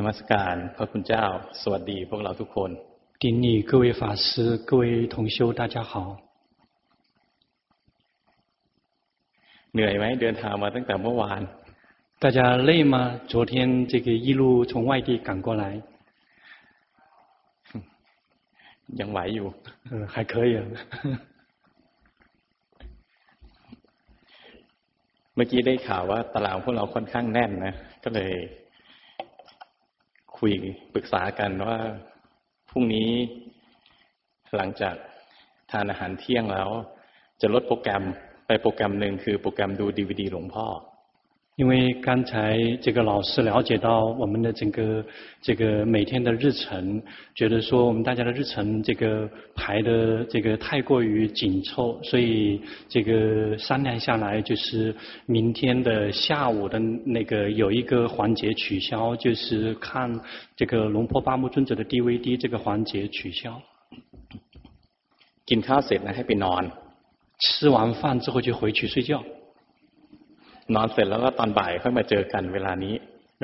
นมัสการพระคุณเจ้า สวัสดีพวกเราทุกคน 顶礼各位法师，各位同修，大家好。 เหนื่อยไหมเดินทางมาตั้งแต่เมื่อวาน 大家累吗？昨天这个一路从外地赶过来， ยังไหวอยู่ 嗯，还可以啊。 เมื่อกี้ได้ข่าวว่าตารางพวกเราค่อนข้างแน่นนะ ก็เลย คุยปรึกษากันว่าพรุ่งนี้หลังจากทานอาหารเที่ยงแล้ว จะลดโปรแกรมไปโปรแกรมหนึ่งคือโปรแกรมดูดีวดีหลวงพ่อ 因为刚才这个老师了解到我们的整个这个每天的日程，觉得说我们大家的日程这个排的这个太过于紧凑，所以这个商量下来，就是明天的下午的那个有一个环节取消，就是看这个龙坡巴木尊者的 DVD 这个环节取消。 กินข้าวเสร็จนะให้ไปนอน 吃完饭之后就回去睡觉。 นอนเสร็จแล้วก็ตอนบ่ายค่อยมาเจอกันเวลานี้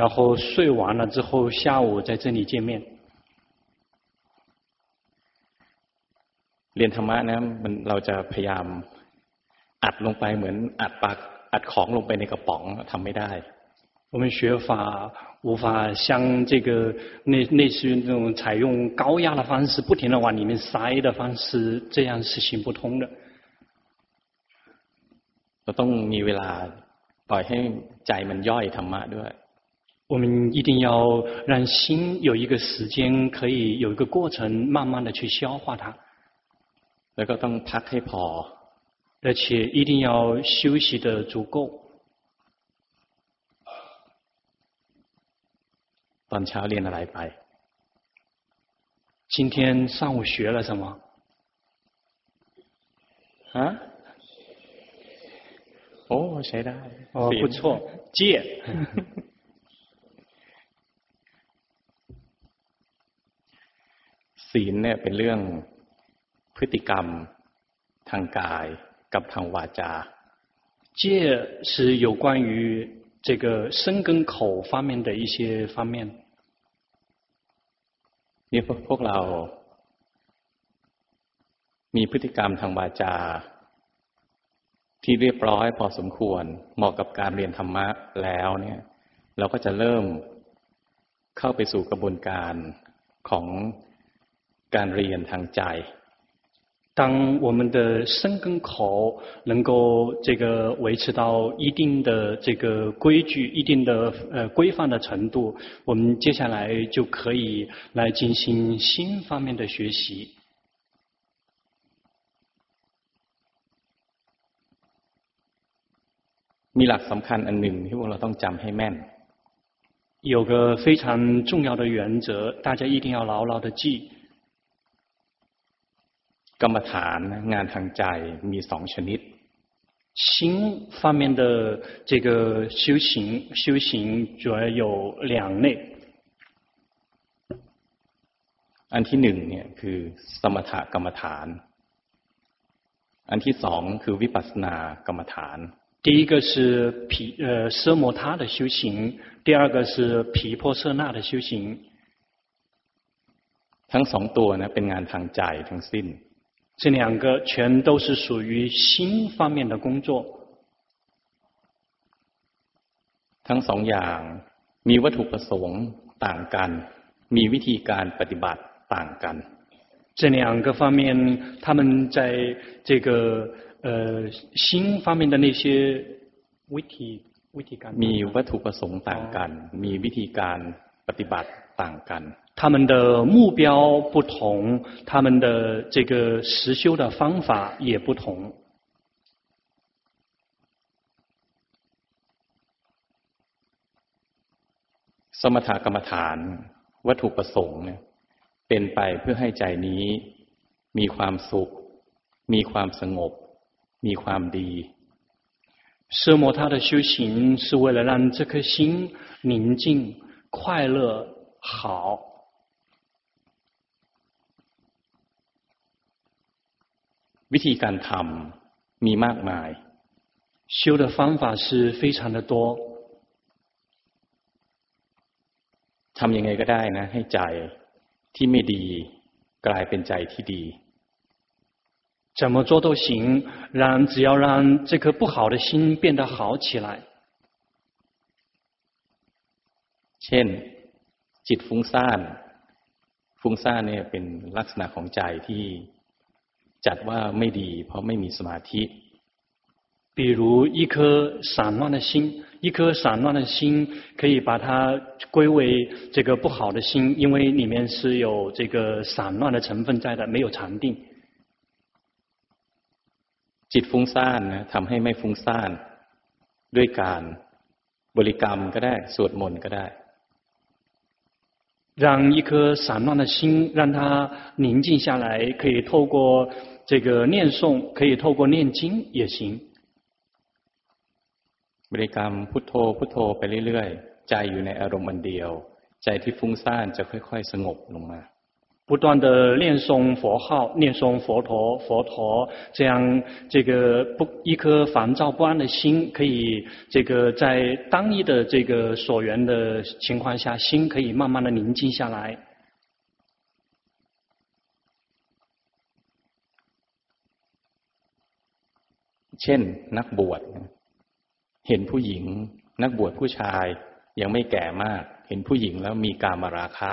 然后睡完了之后，下午在这里见面。 เรียนธรรมะนะมันเราจะพยายามอัดลงไปเหมือนอัดปากอัดของลงไปในกระป๋องทำไม่ได้ 我们学法无法像这个类类似于那种采用高压的方式，不停地往里面塞的方式，这样是行不通的。 เราต้องมีเวลา ปล่อยให้ใจมันย่อยธรรมะด้วย 我们一定要让心有一个时间，可以有一个过程，慢慢地去消化它， แล้วก็ต้องพักให้พอ 而且一定要休息得足够。 ตอนเช้าเรียนอะไรไป 今天上午学了什么？ ฮะ โอ้ใช้ได้ 哦， ศีล 不错，戒。 ศีลเนี่ยเป็นเรื่องพฤติกรรมทางกายกับทางวาจา 戒是有关于这个身跟口方面的一些方面。 นี่พวกพวกเรา มีพฤติกรรมทางวาจา ที่เรียบร้อยพอสมควร เหมาะกับการเรียนธรรมะแล้วเนี่ย เราก็จะเริ่มเข้าไปสู่กระบวนการของการเรียนทางใจ 当我们的身跟口能够这个维持到一定的这个规矩、一定的呃规范的程度，我们接下来就可以来进行心方面的学习。 มีหลักสำคัญอันหนึ่งที่พวกเราต้องจำให้แม่น 有个非常重要的原则，大家一定要牢牢的记。 กรรมฐานงานทางใจมีสองชนิด 心方面的这个修行，修行主要有两类。 อันที่หนึ่งเนี่ยคือสมถกรรมฐาน อันที่สองคือวิปัสสนากรรมฐาน 第一个是毗呃奢摩他的修行，第二个是毗婆舍那的修行。ทั้งสองตัวนะเป็นงานทางใจทั้งสิ้น这两个全都是属于心方面的工作。ทั้งสองอย่างมีวัตถุประสงค์ต่างกัน มีวิธีการปฏิบัติต่างกัน这两个方面他们在这个呃心方面的那些วิธีวิมีวัตถุประสงค์ต่างกัน มีวิธีการปฏิบัติต่างกัน他们的目标不同，他们的这个实修的方法也不同。สมถกรรมฐานวัตถุประสงค์เนี่ยเป็นไปเพื่อให้ใจนี้มีความสุข มีความสงบ มีความดี 奢摩他的修行是为了让这颗心宁静、快乐、好。 วิธีการทำมีมากมาย 修的方法是非常的多。 ทำยังไงก็ได้นะให้ใจที่ไม่ดีกลายเป็นใจที่ดี 怎么做都行，让只要让这颗不好的心变得好起来。เช่นจิตฟุ้งซ่านฟุ้งซ่านเนี่ยเป็นลักษณะของใจที่จัดว่าไม่ดีเพราะไม่มีสมาธิ比如一颗散乱的心，一颗散乱的心可以把它归为这个不好的心，因为里面是有这个散乱的成分在的，没有禅定。 จิตฟุ้งซ่านนะทำให้ไม่ฟุ้งซ่านด้วยการบริกรรมก็ได้สวดมนต์ก็ได้让一颗散乱的心让它宁静下来，可以透过这个念诵，可以透过念经也行。บริกรรมพุทโธพุทโธไปเรื่อยๆใจอยู่ในอารมณ์อันเดียว ใจที่ฟุ้งซ่านจะค่อยๆสงบลงมา 不断的念诵佛号，念诵佛陀，佛陀，这样这个不一颗烦躁不安的心，可以这个在单一的这个所缘的情况下，心可以慢慢的宁静下来。เช่นนักบวชเห็นผู้หญิงนักบวชผู้ชายยังไม่แก่มาก เห็นผู้หญิงแล้วมีกามราคะ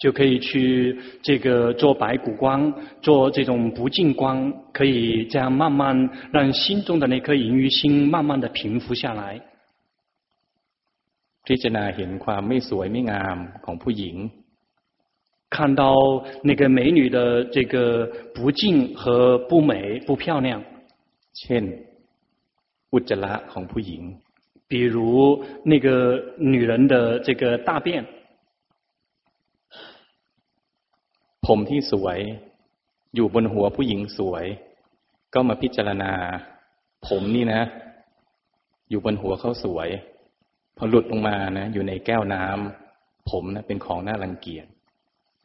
就可以去这个做白骨光，做这种不净光，可以这样慢慢让心中的那颗淫欲心慢慢的平复下来。พิจารณาเห็นความไม่สวยไม่งามของผู้หญิง，看到那个美女的这个不净和不美不漂亮。เช่นอุจจาระของผู้หญิง，比如那个女人的这个大便。 มที่สวยอยู่บนหัวผู้หญิงสวย ก็มาพิจารณา ผมนี่นะ อยู่บนหัวเขาสวย พอหลุดลงมานะอยู่ในแก้วน้ำผมนะเป็นของน่ารังเกียจ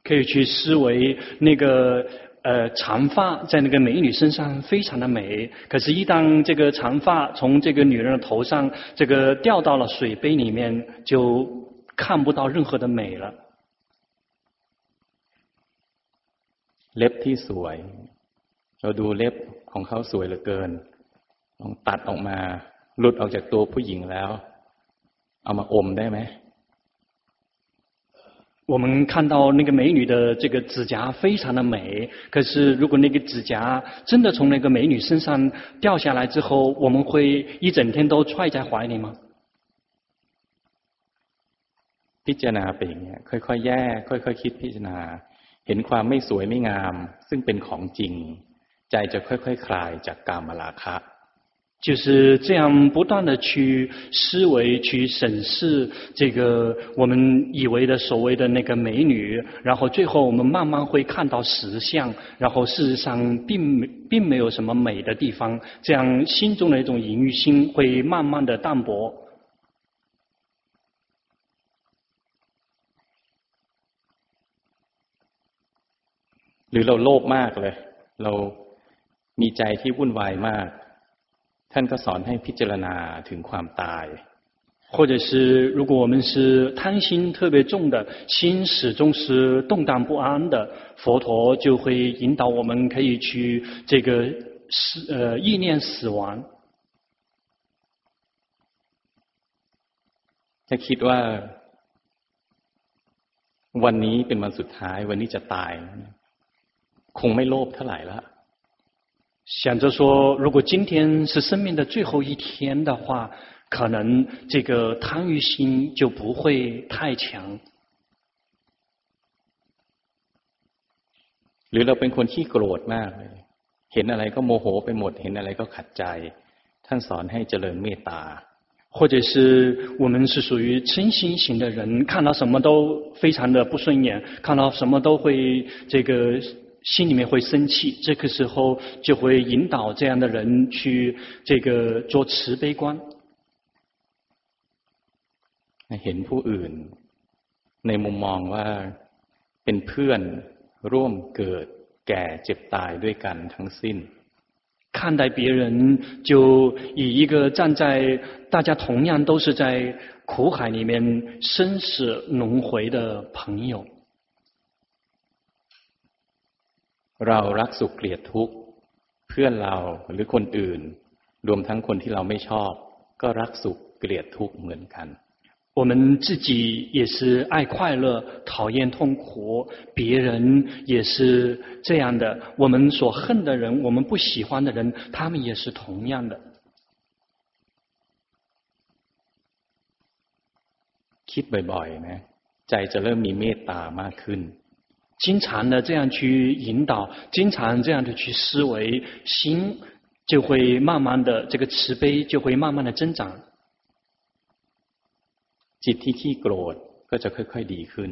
可以去思维那个呃长发在那个美女身上非常的美，可是，一当这个长发从这个女人的头上这个掉到了水杯里面，就看不到任何的美了。 เล็บที่สวย เราดูเล็บของเขาสวยเหลือเกิน ลองตัดออกมา หลุดออกจากตัวผู้หญิงแล้ว เอามาอมได้ไหม我们看到那个美女的这个指甲非常的美，可是如果那个指甲真的从那个美女身上掉下来之后，我们会一整天都揣在怀里吗？พิจารณาเป็นอย่างนี้ค่อยๆแยกค่อยๆคิดพิจารณา เห็นความไม่สวยไม่งาม ซึ่งเป็นของจริง ใจจะค่อยๆคคลายจากกามราคะ就是这样不断的去思维、去审视这个我们以为的所谓的那个美女，然后最后我们慢慢会看到实相，然后事实上并没并没有什么美的地方，这样心中的一种淫欲心会慢慢的淡薄。 หรือเราโลภมากเลย เรามีใจที่วุ่นวายมาก ท่านก็สอนให้พิจารณาถึงความตาย或者是如果我们是贪心特别重的，心始终是动荡不安的，佛陀就会引导我们可以去这个死呃意念死亡。ถ้าคิดว่า วันนี้เป็นวันสุดท้าย วันนี้จะตาย คงไม่โลภเท่าไหร่ละ想着说，如果今天是生命的最后一天的话，可能这个贪欲心就不会太强。หรือเราเป็นคนขี้โกรธมากเลยเห็นอะไรก็โมโหไปหมด เห็นอะไรก็ขัดใจ ท่านสอนให้เจริญเมตตา或者是我们是属于嗔心型的人，看到什么都非常的不顺眼，看到什么都会这个。 心里面会生气，这个时候就会引导这样的人去这个做慈悲观。เห็นผู้อื่นในมุมมองว่าเป็นเพื่อนร่วมเกิดแก่เจ็บตายด้วยกันทั้งสิ้น看待别人，就以一个站在大家同样都是在苦海里面生死轮回的朋友。 เรารักสุขเกลียดทุกข์เพื่อนเราหรือคนอื่นรวมทั้งคนที่เราไม่ชอบก็รักสุขเกลียดทุกข์เหมือนกัน我们自己也是爱快乐，讨厌痛苦；别人也是这样的。我们所恨的人，我们不喜欢的人，他们也是同样的。คิดบ่อยๆนะใจจะเริ่มมีเมตตามากขึ้น 经常的这样去引导，经常这样的去思维，心就会慢慢的这个慈悲就会慢慢的增长。จิตที่ขี้โกรธก็จะค่อยๆดีขึ้น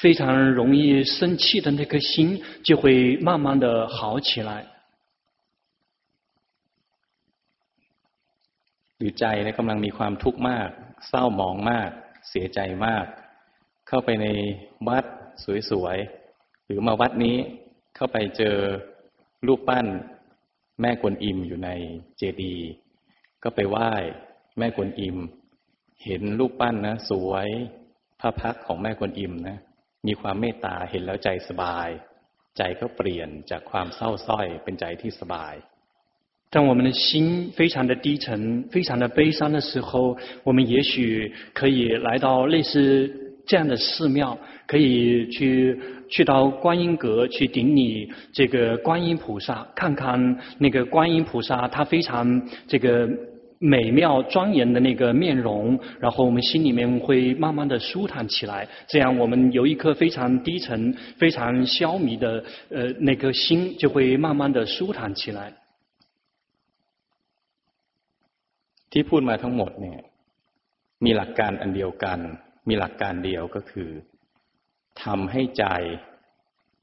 非常容易生气的那颗心就会慢慢的好起来หรือใจเนี่ยกำลังมีความทุกข์มาก เศร้าหมองมาก เสียใจมาก เข้าไปในวัดสวยๆ หรือมาวัดนี้เข้าไปเจอรูปปั้นแม่กวนอิมอยู่ในเจดีย์ก็ไปไหว้แม่กวนอิมเห็นรูปปั้นนะสวยพระพักของแม่กวนอิมนะมีความเมตตาเห็นแล้วใจสบาย ใจก็เปลี่ยนจากความเศร้าส้อยเป็นใจที่สบาย当我们的心非常的低沉、非常的悲伤的时候，我们也许可以来到类似 这样的寺庙，可以去去到观音阁去顶礼这个观音菩萨，看看那个观音菩萨，他非常这个。美妙庄严的那个面容，然后我们心里面会慢慢的舒坦起来。这样，我们有一颗非常低沉、非常消弭的呃那颗心，就会慢慢的舒坦起来。ที่พูดมาทั้งหมดเนี่ยมีหลักการอันเดียวกัน มีหลักการเดียวก็คือทำให้ใจ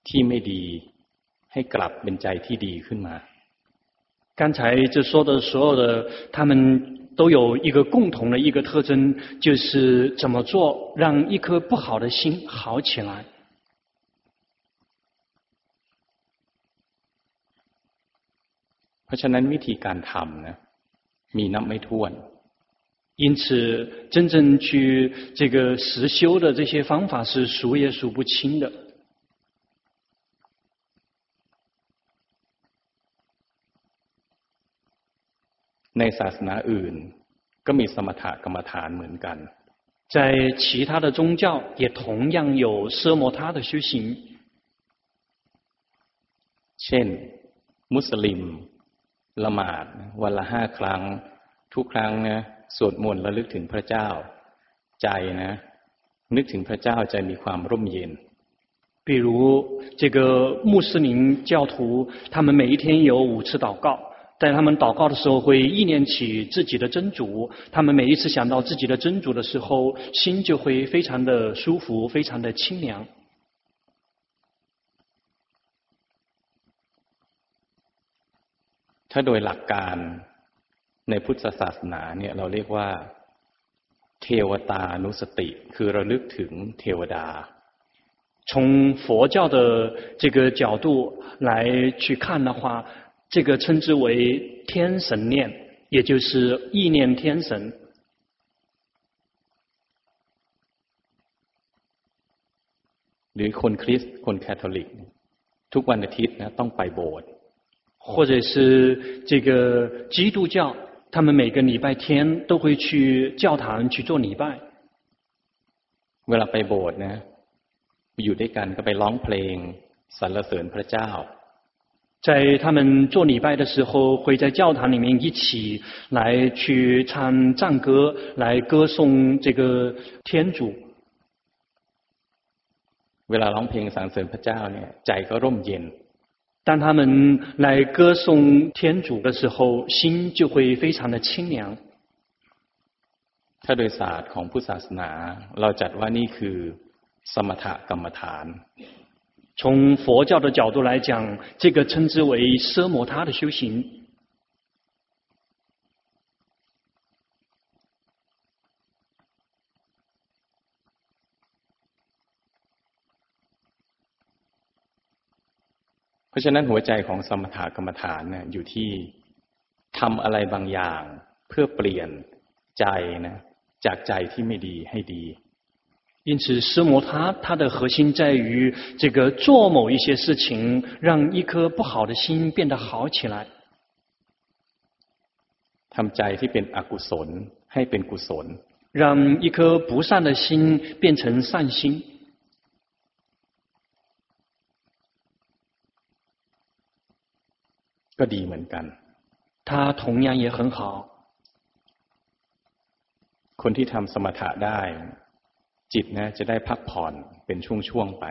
ที่ไม่ดีให้กลับเป็นใจที่ดีขึ้นมา刚才这说的所有的，他们都有一个共同的一个特征，就是怎么做让一颗不好的心好起来。เพราะฉะนั้นวิธีการทำ呢，มีนับไม่ถ้วน。 因此，真正去这个实修的这些方法是数也数不清的。ในศาสนาอื่นก็มีสมถกรรมฐานเหมือนกัน在其他的宗教也同样有奢摩他的修行เช่น มุสลิมละหมาดวันละห้าครั้ง ทุกครั้งนะ สวดมนต์ระลึกถึงพระเจ้า ใจนะ นึกถึงพระเจ้าใจมีความร่มเย็น比如这个穆斯林教徒，他们每一天有五次祷告。在他们祷告的时候，会意念起自己的真主。他们每一次想到自己的真主的时候，心就会非常的舒服，非常的清凉。ถ้าโดยหลักการ ในพุทธศาสนาเนี่ยเราเรียกว่าเทวตานุสติ คือระลึกถึงเทวดา。从佛教的这个角度来去看的话。这个称之为天神念，也就是意念天神。หรือคนคริสต์คนคาทอลิกทุกวันอาทิตย์นะต้องไปโบสถ์或者是这个基督教， 他们每个礼拜天都会去教堂去做礼拜。เวลาไปโบสถ์นะอยู่ด้วยกันก็ไปร้องเพลงสรรเสริญพระเจ้า在他们做礼拜的时候，会在教堂里面一起来去唱赞歌，来歌颂这个天主。เวลาร้องเพลงสรรเสริญพระเจ้าเนี่ยใจก็ร่มเย็น。 当他们来歌颂天主的时候，心就会非常的清凉。ถ้าโดยศาสตร์ของพุทธศาสนาเราจัดว่านี่คือสมถกรรมฐาน 从佛教的角度来讲，这个称之为奢摩他的修行。 เพราะฉะนั้นหัวใจของสมถกรรมฐานเนี่ยอยู่ที่ทำอะไรบางอย่างเพื่อเปลี่ยนใจนะจากใจที่ไม่ดีให้ดี。因此，奢摩他它的核心在于这个做某一些事情，让一颗不好的心变得好起来。ทำใจที่เป็นอกุศลให้เป็นกุศล，让一颗不善的心变成善心， ก็ดีเหมือนกัน。它同样也很好。คนที่ทำสมถะได้。จิต呢จะได้พักผ่อนเป็นช่วงๆไป。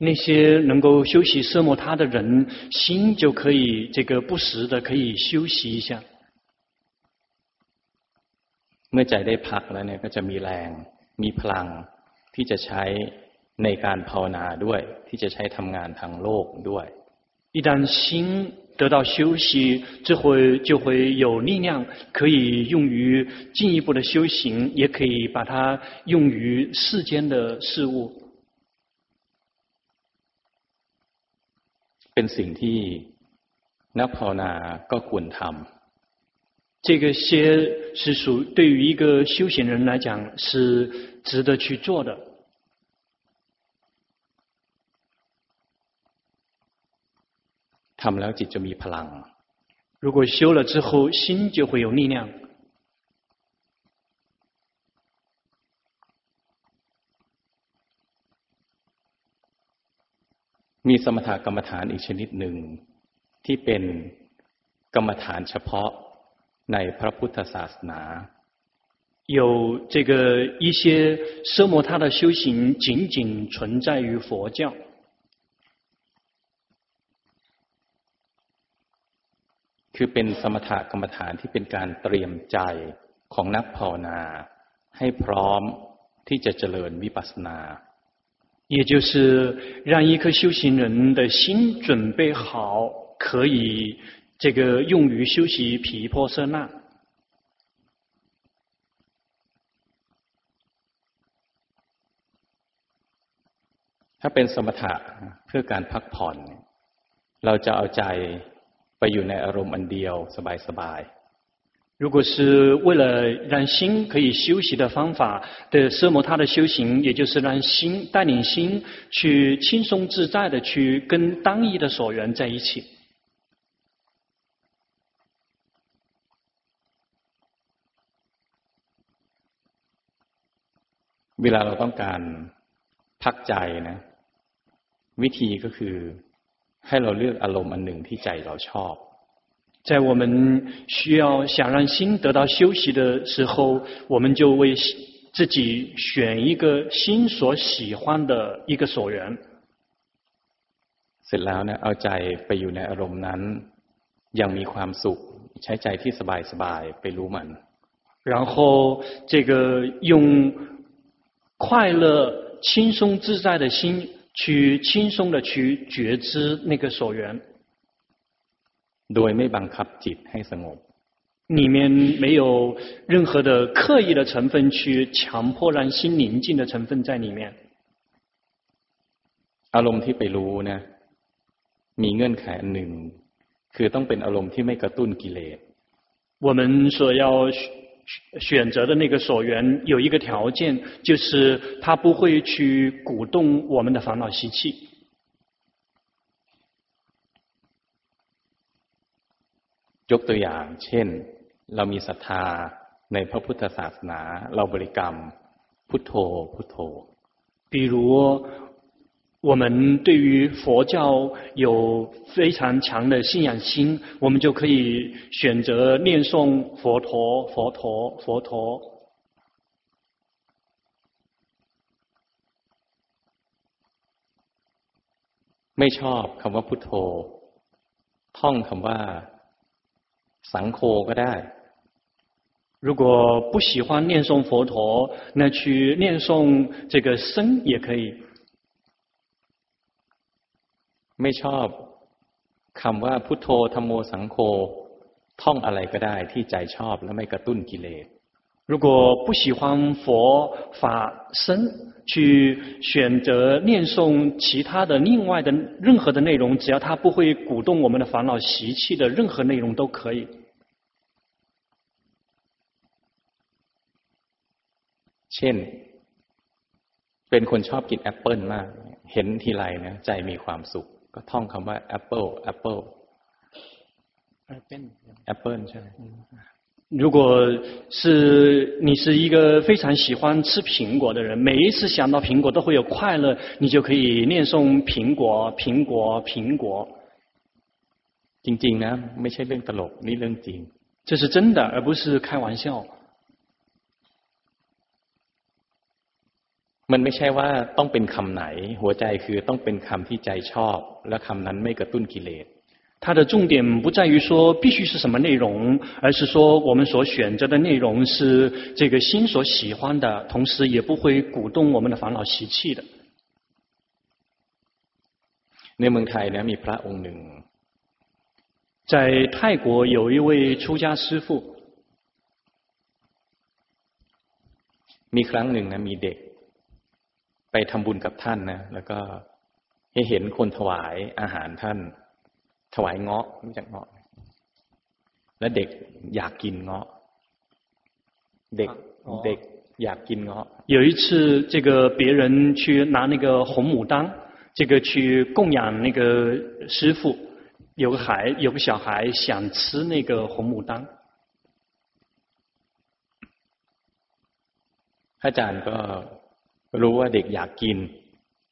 那些能够休息奢摩他的人，心就可以这个不时的可以休息一下。เมื่อใจได้พักแล้วเนี่ยก็จะมีแรงมีพลังที่จะใช้ในการภาวนาด้วยที่จะใช้ทำงานทางโลกด้วย。一旦心 得到休息，这会就会有力量，可以用于进一步的修行，也可以把它用于世间的事物。เป็นสิ่งที่นักภาวนาก็ควรทำ。这个些是属对于一个修行人来讲是值得去做的。 ทำแล้วจิตจะมีพลัง。如果修了之后，心就会有力量。มีสมถกรรมฐานอีกชนิดหนึ่งที่เป็นกรรมฐานเฉพาะในพระพุทธศาสนา。有这个一些奢摩他的修行，仅仅存在于佛教。 คือเป็นสมถกรรมฐานที่เป็นการเตรียมใจของนักภาวนาให้พร้อมที่จะเจริญวิปัสสนา。也就是让一颗修行人的心准备好，可以这个用于修习毗婆舍那。ถ้าเป็นสมถะเพื่อการพักผ่อน เราจะเอาใจ ไปอยู่ในอารมณ์อันเดียวสบายๆ。如果是为了让心可以休息的方法的奢摩他的修行，也就是让心带领心去轻松自在的去跟当意的所缘在一起。เวลาเราต้องการพักใจนะวิธีก็คือ ให้เราเลือกอารมณ์อันหนึ่งที่ใจเราชอบ。在我们需要想让心得到休息的时候，我们就为自己选一个心所喜欢的一个所缘。เสร็จแล้ว呢，เอาใจไปอยู่ในอารมณ์นั้นยังมีความสุขใช้ใจที่สบายสบายไปรู้มัน。然后这个用快乐、轻松自在的心 去轻松的去觉知那个所缘。โดยไม่บังคับจิตให้สงบ。里面没有任何的刻意的成分去强迫让心宁静的成分在里面。อารมณ์ที่ไปรู้นะมีเงื่อนไขอันหนึ่งคือต้องเป็นอารมณ์ที่ไม่กระตุ้นกิเลส。我们所要 选择的那个所缘有一个条件，就是它不会去鼓动我们的烦恼习气。ยกตัวอย่างเช่นเรามีศรัทธาในพระพุทธศาสนาเราบริกรรมพุทโธพุทโธ。比如 我们对于佛教有非常强的信仰心，我们就可以选择念诵佛陀佛陀佛陀。ไม่ชอบคำว่าพุทโธท่องคำว่าสังโฆก็ได้。如果不喜欢念诵佛陀，那去念诵这个僧也可以。 ไม่ชอบคำว่าพุทโธธรรมโมสังโฆท่องอะไรก็ได้ที่ใจชอบและไม่กระตุ้นกิเลส如果不喜欢佛法僧，去选择念诵其他的另外的任何的内容，只要它不会鼓动我们的烦恼习气的任何内容都可以。เช่นเป็นคนชอบกินแอปเปิลมากเห็นทีไรนะใจมีความสุข ก็ท่องคำว่าแอปเปิลแอปเปิลแอปเปิลแอปเปิลใช่如果是你是一个非常喜欢吃苹果的人，每一次想到苹果都会有快乐，你就可以念诵苹果、苹果、苹果。จริงๆนะไม่ใช่เรื่องตลกนี่เรื่องจริง这是真的，而不是开玩笑。 มันไม่ใช่ว่าต้องเป็นคำไหน หัวใจคือต้องเป็นคำที่ใจชอบ และคำนั้นไม่กระตุ้นกิเลส它的重点不在于说必须是什么内容，而是说我们所选择的内容是这个心所喜欢的，同时也不会鼓动我们的烦恼习气的。ในเมืองไทย呢มีพระองค์หนึ่ง在泰国有一位出家师父。มีครั้งหนึ่งนะมีเด็ก ไปทำบุญกับท่านนะแล้วก็ให้เห็นคนถวายอาหารท่านถวายเงาะรู้จักเงาะแล้วเด็กอยากกินเงาะเด็กเด็กอยากกินเงาะ有一次这个别人去拿那个红牡丹这个去供养那个师父有个孩有个小孩想吃那个红牡丹อาจารย์ก็ รู้ว่าเด็กอยากกิน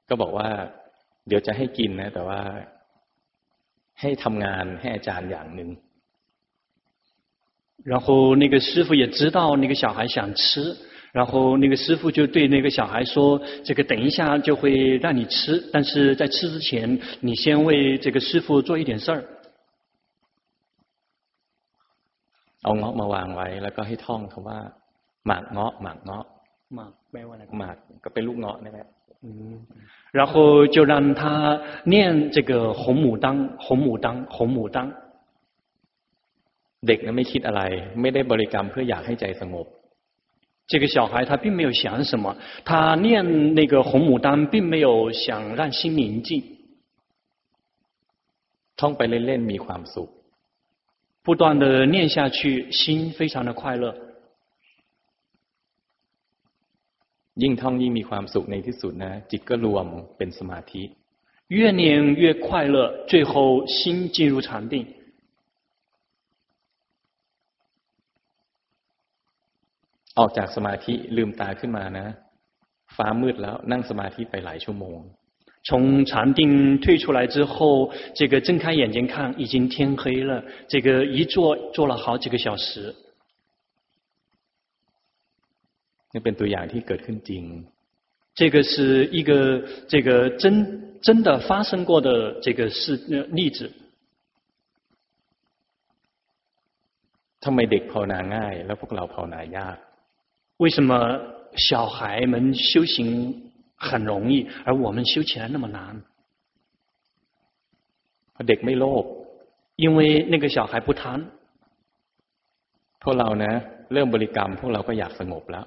ก็บอกว่า เดี๋ยวจะให้กินนะ แต่ว่าให้ทำงานให้อาจารย์อย่างหนึ่ง然后那个师傅也知道那个小孩想吃，然后那个师傅就对那个小孩说：“这个等一下就会让你吃，但是在吃之前，你先为这个师傅做一点事儿。”เอาเงาะมาวางไว้แล้วก็ให้ท่องคำว่าหมากเงาะหมากเงาะ หมากแปลว่าอะไรหมากก็เป็นลูกเงาะนี่แหละ然后就让他念这个红牡丹，红牡丹，红牡丹。เด็กนั้นไม่คิดอะไรไม่ได้บริกรรมเพื่ออยากให้ใจสงบ。这个小孩他并没有想什么，他念那个红牡丹，并没有想让心宁静。ท่องไปเล่นๆมีความสุข。不断的念下去，心非常的快乐。 ยิ่งท่องยิ่งมีความสุขในที่สุดนะจิตก็รวมเป็นสมาธิ越念越快乐最后心进入禅定ออกจากสมาธิลืมตาขึ้นมานะฟ้ามืดแล้วนั่งสมาธิไปหลายชั่วโมง从禅定退出来之后这个睁开眼睛看已经天黑了这个一坐坐了好几个小时 นี่เป็นตัวอย่างที่เกิดขึ้นจริง这个是一个这个真真的发生过的这个事例子。ทำไมเด็กภาวนาง่ายแล้วพวกเราภาวนายาก为什么小孩们修行很容易，而我们修起来那么难？เด็กไม่โลภ因为那个小孩不贪。พวกเรานะเริ่มบริกรรมพวกเราก็อยากสงบแล้ว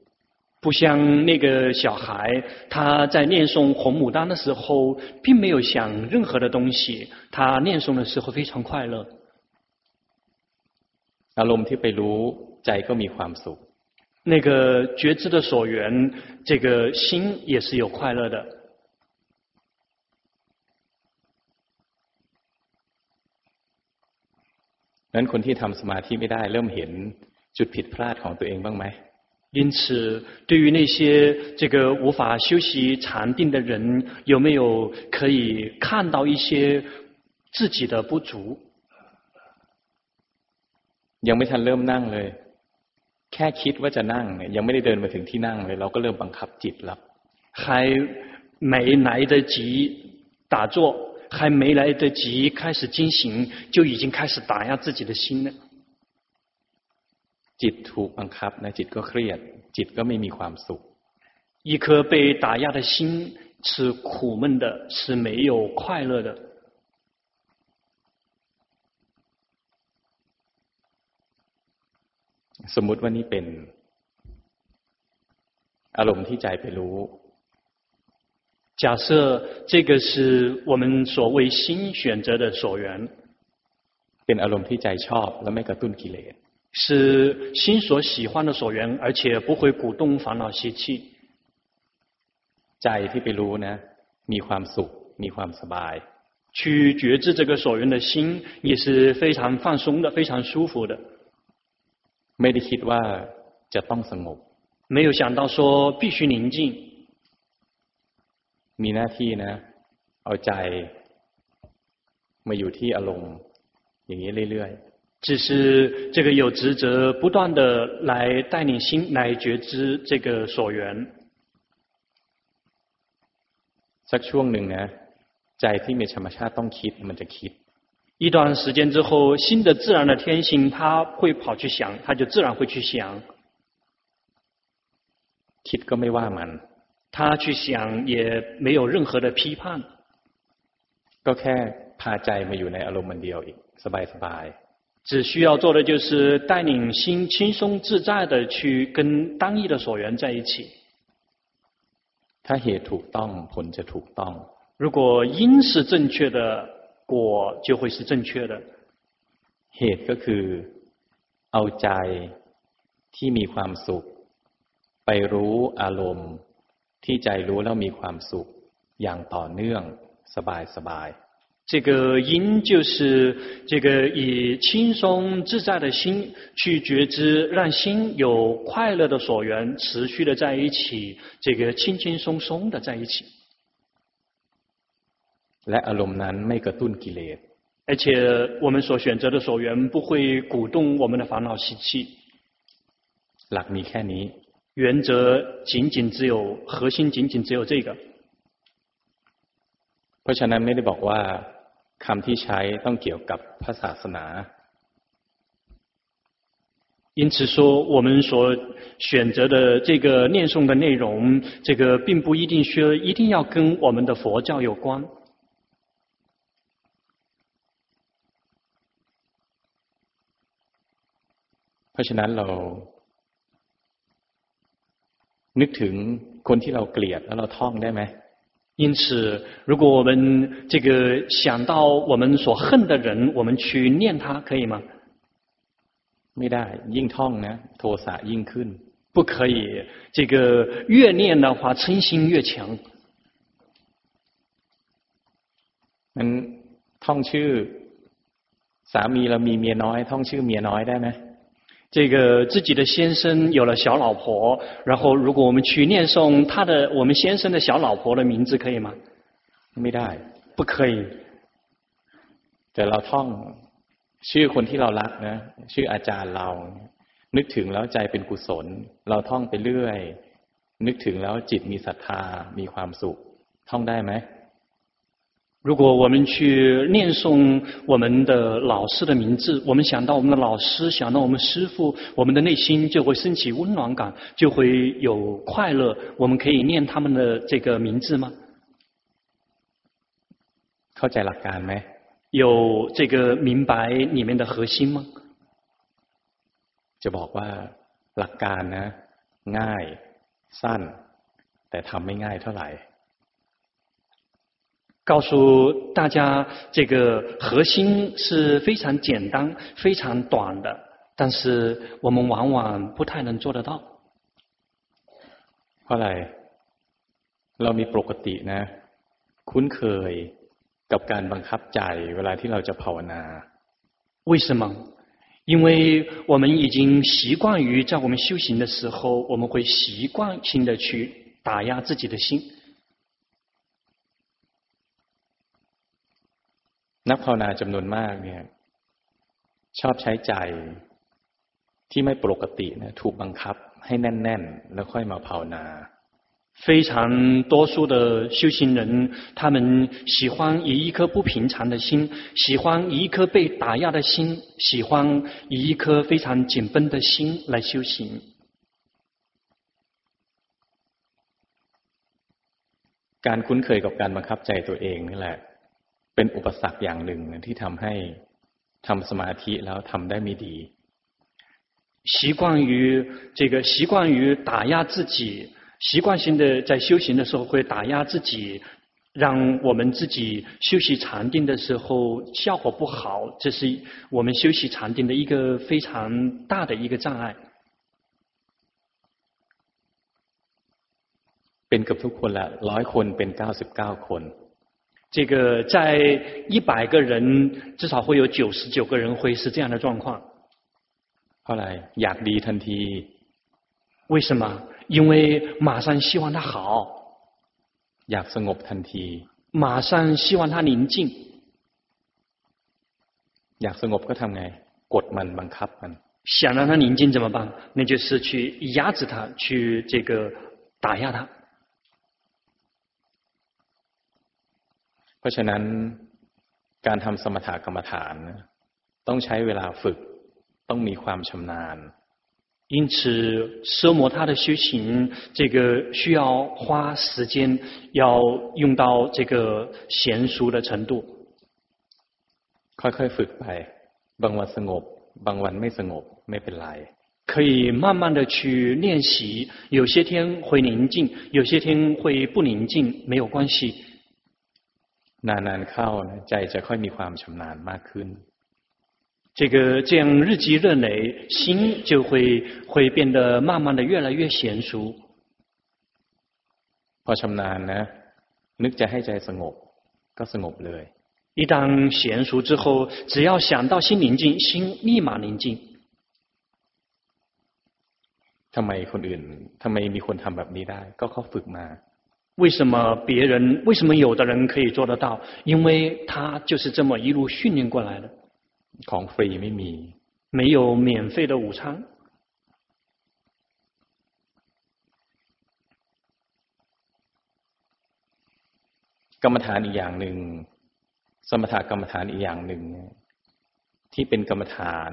不像那个小孩，他在念诵红牡丹的时候，并没有想任何的东西。他念诵的时候非常快乐。อารมณ์ที่ไปรู้ใจก็มีความสุข。那个觉知的所缘，这个心也是有快乐的。นั้นคนที่ทำสมาธิไม่ได้เริ่มเห็นจุดผิดพลาดของตัวเองบ้างไหม 因此，对于那些这个无法修习禅定的人，有没有可以看到一些 自己的不足。ยังไม่ทันเริ่มนั่งเลย แค่คิดว่าจะนั่งเนี่ยยังไม่ได้เดินมาถึงที่นั่งเลย เราก็เริ่มบังคับจิตแล้ว还没来得及打坐，还没来得及开始进行，就已经开始打压自己的心了。 จิตถูกบังคับนะจิตก็เครียด จิตก็ไม่มีความสุข一颗被打压的心是苦闷的，是没有快乐的。สมมุติว่านี่เป็นอารมณ์ที่ใจไปรู้假设这个是我们所谓心选择的所缘，เป็นอารมณ์ที่ใจชอบและไม่กระตุ้นกิเลส 是心所喜欢的所缘，而且不会鼓动烦恼习气。ใจที่ไปรู้นะมีความสุขมีความสบาย去觉知这个所缘的心也是非常放松的非常舒服的ไม่ได้คิดว่าจะต้องสงบ没有想到说必须宁静มีหน้าที่นะเอาใจมาอยู่ที่อารมณ์อย่างนี้เรื่อยๆ 只是这个有职责不断的来带领心来觉知这个所缘สักช่วงหนึ่งนะใจที่มีธรรมชาติต้องคิดมันจะคิด一段时间之后，心的自然的天性，他会跑去想，他就自然会去想。คิดก็ไม่ว่ามัน他去想也没有任何的批判。ก็แค่พาใจมาอยู่ในอารมณ์มันเดียวอีกสบายสบาย 只需要做的就是带领心轻松自在的去跟当意的所缘在一起。ถ้าเหตุถูกต้องผลจะถูกต้อง如果因是正确的果就会是正确的เหตุก็คือเอาใจที่มีความสุขไปรู้อารมณ์ที่ใจรู้แล้วมีความสุขอย่างต่อเนื่องสบายสบาย 这个因就是这个以轻松自在的心去觉知，让心有快乐的所缘，持续的在一起，这个轻轻松松的在一起。และอารมณ์นั้นไม่กระตุ้นกิเลส而且我们所选择的所缘不会鼓动我们的烦恼习气。หลักมีแค่นี้。原则仅仅只有核心，仅仅只有这个。เพราะฉะนั้นไม่ได้บอกว่า คำที่ใช้ต้องเกี่ยวกับพระศาสนา因此说，我们所选择的这个念诵的内容，这个并不一定说一定要跟我们的佛教有关。เพราะฉะนั้นเรานึกถึงคนที่เราเกลียดแล้วเราท่องได้ไหม 因此，如果我们这个想到我们所恨的人，我们去念他，可以吗？ไม่ได้ยิ่งท่องนะโทสะยิ่งขึ้น不可以，这个越念的话，嗔心越强。มันท่องชื่อสามีเรามีเมียน้อยท่องชื่อเมียน้อยได้ไหม 这个自己的先生有了小老婆，然后如果我们去念诵他的我们先生的小老婆的名字，可以吗？没ได้不可以。แต่เราท่องชื่อคนที่เรารักนะชื่ออาจารย์เรา นึกถึงแล้วใจเป็นกุศล เราท่องไปเรื่อย นึกถึงแล้วจิตมีศรัทธามีความสุข ท่องได้ไหม 如果我们去念诵我们的老师的名字，我们想到我们的老师，想到我们师父，我们的内心就会升起温暖感，就会有快乐。我们可以念他们的这个名字吗？เข้าใจหลักการไหม有这个明白里面的核心吗？จะบอกว่าหลักการนะง่ายสั้นแต่ทำไม่ง่ายเท่าไหร่ 告诉大家，这个核心是非常简单、非常短的，但是我们往往不太能做得到。เพราะอะไรเรามีปกตินะ คุ้นเคยกับการบังคับใจเวลาที่เราจะภาวนา为什么？因为我们已经习惯于在我们修行的时候，我们会习惯性的去打压自己的心。 นักภาวนาจำนวนมากเนี่ยชอบใช้ใจที่ไม่ปกตินะถูกบังคับให้แน่นๆแล้วค่อยมาภาวนา非常多数的修行人，他们喜欢以一颗不平常的心，喜欢以一颗被打压的心，喜欢以一颗非常紧绷的心来修行。การคุ้นเคยกับการบังคับใจตัวเองนี่แหละ เป็นอุปสรรคอย่างหนึ่งที่ทำให้ทำสมาธิแล้วทำได้ไม่ดี习惯于这个习惯于打压自己。习惯性的在修行的时候会打压自己，让我们自己修习禅定的时候效果不好，这是我们修习禅定的一个非常大的一个障碍。เป็นกับทุกคนละร้อยคนเป็นเก้าสิบเก้าคน。 这个在一百个人至少会有九十九个人会是这样的状况。后来อยากดีทันที。为什么？因为马上希望他好，อยากสงบทันที，马上希望他宁静，อยากสงบก็ทำไงกดมันบังคับมัน，想让他宁静怎么办？那就是去压制他，去这个打压他。 เพราะฉะนั้นการทำสมถกรรมฐานต้องใช้เวลาฝึกต้องมีความชำนาญ因此，奢摩他的修行，这个需要花时间，要用到这个娴熟的程度。ค่อยๆฝึกไปบางวันสงบบางวันไม่สงบไม่เป็นไร。可以慢慢的去练习，有些天会宁静，有些天会不宁静，没有关系。 นานๆเข้าใจจะค่อยมีความชำนาญมากขึ้น。这个这样日积月累，心就会会变得慢慢的越来越娴熟。พอชำนาญนะนึกจะให้ใจสงบก็สงบเลย。一旦娴熟之后，只要想到心宁静，心立马宁静。ทำไมคนอื่นทำไมมีคนทำแบบนี้ได้ก็เขาฝึกมา。 为什么别人为什么有的人可以做得到？因为他就是这么一路训练过来的。ของฟรีไม่มี没有免费的午餐。กรรมฐานอีกอย่างหนึ่ง สมถกรรมฐานอีกอย่างหนึ่ง ที่เป็นกรรมฐาน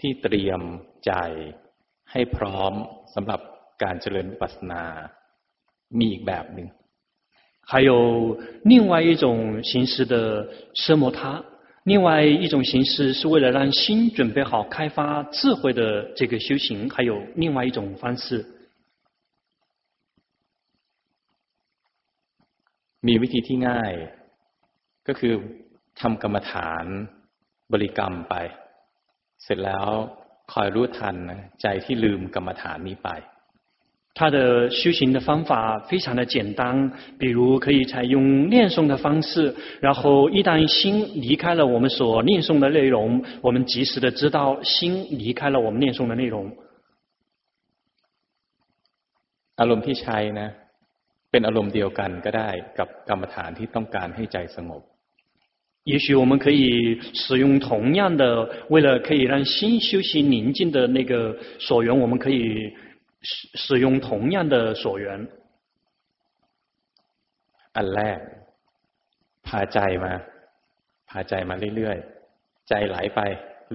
ที่เตรียมใจให้พร้อมสำหรับการเจริญวิปัสสนา มีอีกแบบหนึ่ง还有另外一种形式的奢摩他。另外一种形式是为了让心准备好开发智慧的这个修行，还有另外一种方式。มีวิธีที่ง่ายก็คือทำกรรมฐานบริกรรมไป เสร็จแล้วคอยรู้ทันใจที่ลืมกรรมฐานนี้ไป 他的修行的方法非常的简单，比如可以采用念诵的方式，然后一旦心离开了我们所念诵的内容，我们及时的知道心离开了我们念诵的内容。อารมณ์ที่ใช้นะเป็นอารมณ์เดียวกันก็ได้กับกรรมฐานที่ต้องการให้ใจสงบ。也许我们可以使用同样的，为了可以让心修行宁静的那个所缘，我们可以。 使使用同样的所缘。อันแรกพาใจมาพาใจมาเรื่อยๆใจไหลไป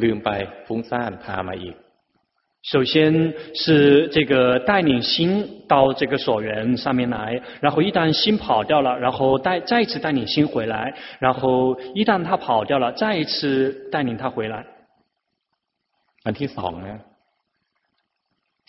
ลืมไปฟุ้งซ่านพามาอีก首先是这个带领心到这个所缘上面来，然后一旦心跑掉了，然后带再一次带领心回来，然后一旦它跑掉了，再一次带领它回来。อันที่สอง呢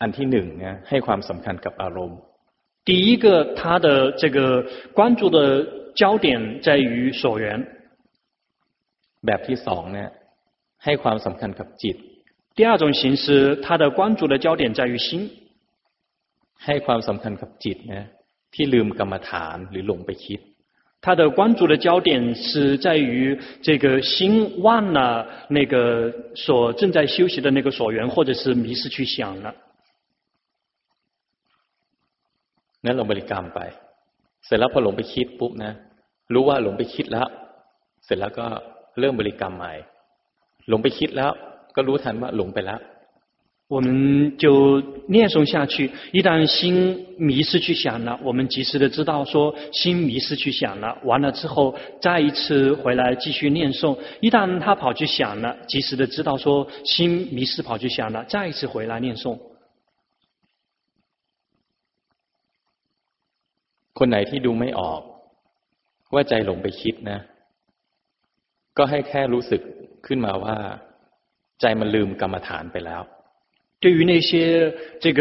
อันที่หนึ่งนะให้ความสำคัญกับอารมณ์ 第一个，他的这个关注的焦点在于所缘。แบบที่สองเนี่ยให้ความสำคัญกับจิต。第二种形式，他的关注的焦点在于心。ให้ความสำคัญกับจิตนะที่ลืมกรรมฐานหรือหลงไปคิด。他的关注的焦点是在于这个心忘了那个所正在修习的那个所缘，或者是迷失去想了。 นั้นเราบริกรรมไป เสร็จแล้วพอหลงไปคิดปุ๊บนะ รู้ว่าหลงไปคิดแล้ว เสร็จแล้วก็เริ่มบริกรรมใหม่ หลงไปคิดแล้ว ก็รู้ทันว่าหลงไปแล้ว我们就念诵下去。一旦心迷失去想了，我们及时的知道说心迷失去想了。完了之后，再一次回来继续念诵。一旦他跑去想了，及时的知道说心迷失跑去想了，再一次回来念诵。 คนไหนที่ดูไม่ออกว่าใจหลงไปคิดนะก็ให้แค่รู้สึกขึ้นมาว่าใจมันลืมกรรมฐานไปแล้ว对于那些这个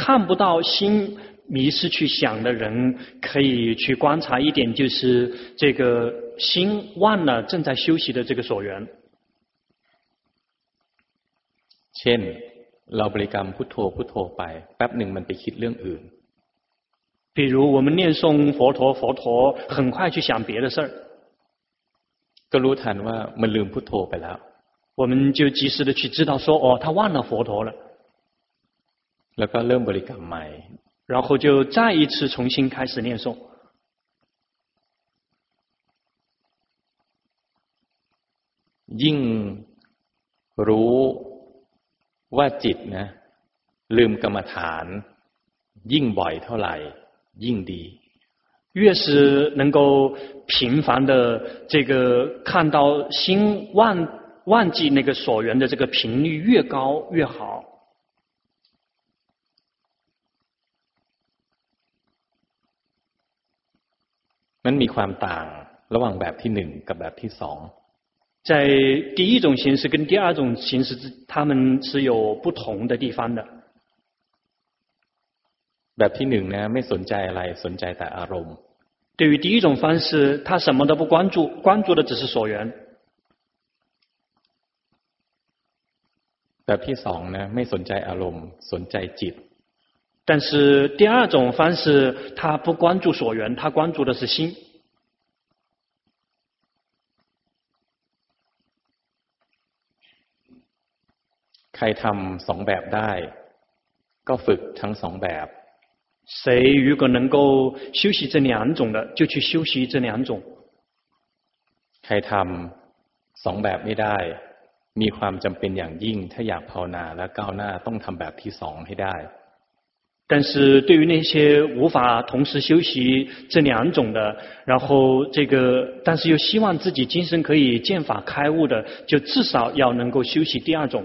看不到心迷失去想的人，可以去观察一点，就是这个心忘了正在修习的这个所缘。เช่นเราบริกรรมพุทโธพุทโธไปแป๊บหนึ่งมันไปคิดเรื่องอื่น。 比如我们念诵佛陀佛陀，很快去想别的事儿。ก็รู้ทันว่ามันลืมพุทโธไปแล้ว。我们就及时的去知道说，哦，他忘了佛陀了。แล้วก็เริ่มบริกรรมใหม่然后就再一次重新开始念诵。ยิ่งรู้ว่าจิตนะลืมกรรมฐาน ยิ่งบ่อยเท่าไหร่ ยิ่งดี越是能够频繁的这个看到心忘忘记那个所缘的这个频率越高越好。มันมีความต่างระหว่างแบบที่หนึ่งกับแบบที่สอง在第一种形式跟第二种形式，他们是有不同的地方的。 แบบที่หนึ่ง呢，ไม่สนใจอะไรสนใจแต่อารมณ์。对于第一种方式，他什么都不关注，关注的只是所缘。แบบที่สอง呢，ไม่สนใจอารมณ์สนใจจิต。但是第二种方式，他不关注所缘，他关注的是心。ใครทำสองแบบได้ก็ฝึกทั้งสองแบบ。 谁如果能够修习这两种的，就去修习这两种。ใครทำสองแบบไม่ได้ มีความจำเป็นอย่างยิ่ง ถ้าอยากภาวนาและก้าวหน้าต้องทำแบบที่สองให้ได้。但是对于那些无法同时修习这两种的，然后这个，但是又希望自己今生可以见法开悟的，就至少要能够修习第二种。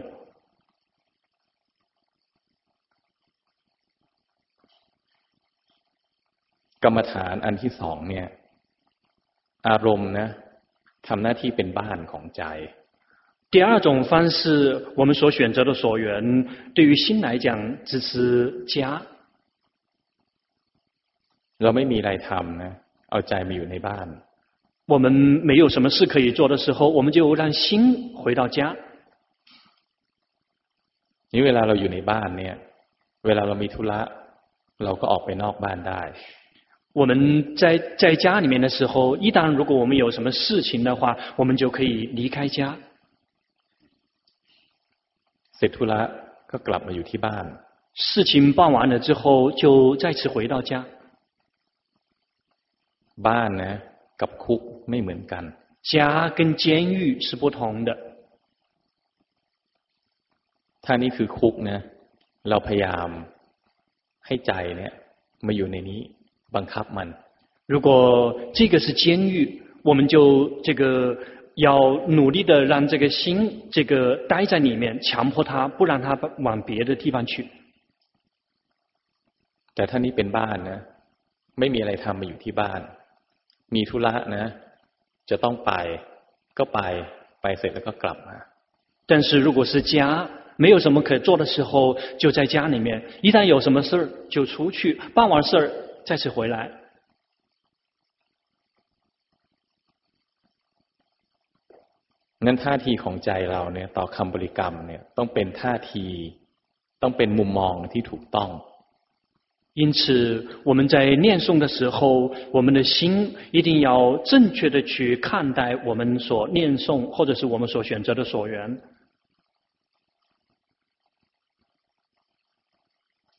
กรรมฐานอันที่สองเนี่ยอารมณ์นะทำหน้าที่เป็นบ้านของใจ第二种方式，我们所选择的所缘，对于心来讲，只是家。เราไม่มีอะไรทำนะเอาใจมาอยู่ในบ้าน。我们没有什么事可以做的时候，我们就让心回到家。因为เวลาเราอยู่ในบ้านเนี่ยเวลาเรามีธุระเราก็ออกไปนอกบ้านได้。 我们在在家里面的时候，一旦如果我们有什么事情的话，我们就可以离开家。เสร็จธุระก็กลับมาอยู่ที่บ้าน。事情办完了之后，就再次回到家。บ้านนะกับคุกไม่เหมือนกัน。家跟监狱是不同的。ถ้านี่คือคุกนะเราพยายามให้ใจเนี่ยมาอยู่ในนี้ บังคับมัน。如果这个是监狱，我们就这个。要努力的让这个心这个待在里面，强迫他不让他往别的地方去。แต่ท่านี้เป็นบ้านนะไม่มีอะไรทำมาอยู่ที่บ้าน มีธุระนะจะต้องไปก็ไปไปเสร็จแล้วก็กลับมา。但是如果是家，没有什么可做的时候，就在家里面。一旦有什么事儿就出去，办完事儿 再次回来。งั้นท่าทีของใจเราเนี่ยต่อคำบริกรรมเนี่ยต้องเป็นท่าทีต้องเป็นมุมมองที่ถูกต้อง因此，我们在念诵的时候，我们的心一定要正确的去看待我们所念诵，或者是我们所选择的所缘。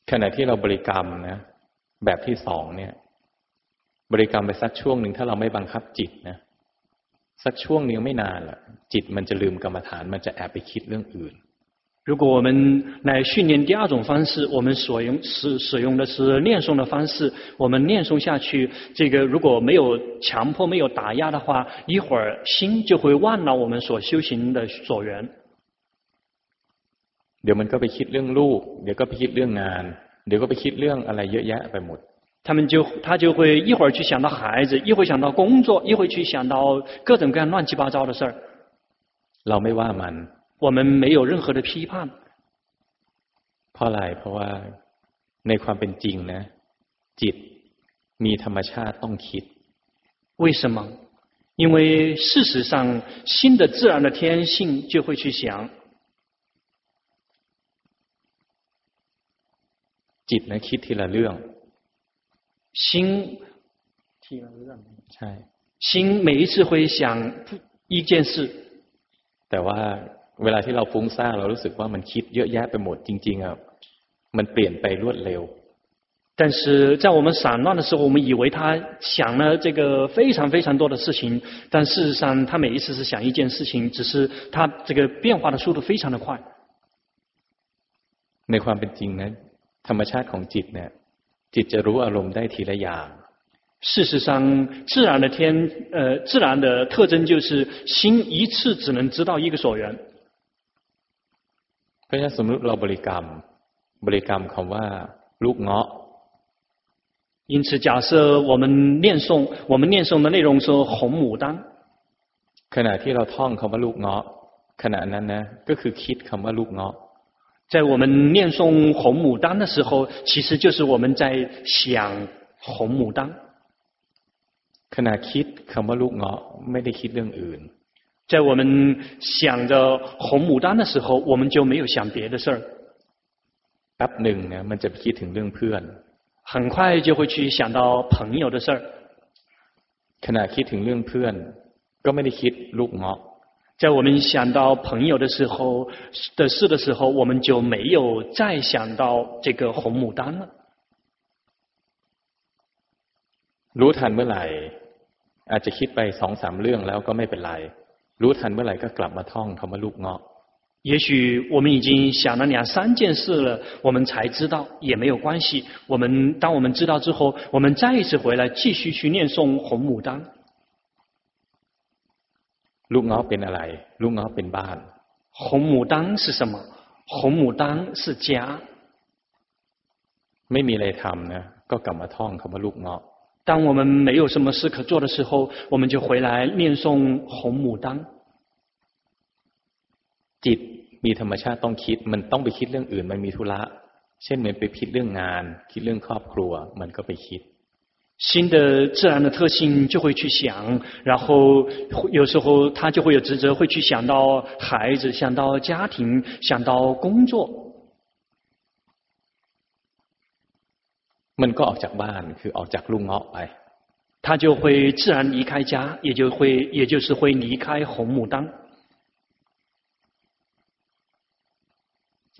ขณะที่เราบริกรรมนะ แบบที่สองเนี่ยบริกรรมไปสักช่วงหนึ่งถ้าเราไม่บังคับจิตนะสักช่วงนึงไม่นานละจิตมันจะลืมกรรมฐานมันจะแอบไปคิดเรื่องอื่น如果我们来训练第二种方式，我们所用使使用的是念诵的方式，我们念诵下去，这个如果没有强迫、没有打压的话，一会儿心就会忘了我们所修行的所缘。เดี๋ยวมันก็ไปคิดเรื่องลูกเดี๋ยวก็ไปคิดเรื่องงาน เดี๋ยวก็ไปคิดเรื่องอะไรเยอะแยะไปหมด他们就他就会一会儿去想到孩子，一会儿想到工作，一会儿去想到各种各样乱七八糟的事儿。เราไม่ว่ามัน我们没有任何的批判。เพราะอะไรเพราะว่าในความเป็นจริงนะ จิตมีธรรมชาติต้องคิด为什么？因为事实上，心的自然的天性就会去想。 จิตนะคิดทีละเรื่อง心ทีละเรื่องใช่心每一次会想一件事。แต่ว่าเวลาที่เราฟุ้งซ่านเรารู้สึกว่ามันคิดเยอะแยะไปหมดจริงๆอ่ะมันเปลี่ยนไปรวดเร็ว但是在我们散乱的时候，我们以为他想了这个非常非常多的事情，但事实上他每一次是想一件事情，只是他这个变化的速度非常的快。ในความเป็นจริงนะ ธรรมชาติของจิตเนี่ยจิตจะรู้อารมณ์ได้ทีละอย่าง事实上，自然的天，呃，自然的特征就是心一次只能知道一个所缘。เพราะฉะนั้นสมมติเราบริกรรมบริกรรมคำว่าลูกเงาะ因此，假设我们念诵，我们念诵的内容是红牡丹。ขณะที่เราท่องคำว่าลูกเงาะขณะนั้นนะก็คือคิดคำว่าลูกเงาะ 在我们念诵红牡丹的时候，其实就是我们在想红牡丹。ขณะคิดคำว่าลูกเงาะไม่ได้คิดเรื่องอื่น在我们想着红牡丹的时候，我们就没有想别的事儿。แป๊บหนึ่งเนี่ยมันจะคิดถึงเรื่องเพื่อน很快就会去想到朋友的事儿。ขณะคิดถึงเรื่องเพื่อนก็ไม่ได้คิดลูกเงาะ 在我们想到朋友的时候的事的时候，我们就没有再想到这个红牡丹了。รู้ทันเมื่อไหร่อาจจะคิดไปสองสามเรื่องแล้วก็ไม่เป็นไรรู้ทันเมื่อไหร่ก็กลับมาท่องคำว่าลูกเงาะ也许我们已经想了两三件事了，我们才知道也没有关系。我们当我们知道之后，我们再一次回来继续去念诵红牡丹。 ลูกเงาะเป็นอะไรลูกเงาะเป็นบ้าน红牡丹是什么？红牡丹是家。ไม่มีอะไรทำนะก็กลับมาท่องคำว่าลูกเงาะ当我们没有什么事可做的时候，我们就回来念诵红牡丹。จิตมีธรรมชาติต้องคิดมันต้องไปคิดเรื่องอื่นมันมีธุระเช่นมันไปคิดเรื่องงานคิดเรื่องครอบครัวมันก็ไปคิด 心的自然的特性就会去想，然后有时候他就会有职责，会去想到孩子，想到家庭，想到工作。มันก็ออกจากบ้านคือออกจากลูกเงาะไป他就会自然离开家，也就会，也就是会离开红牡丹。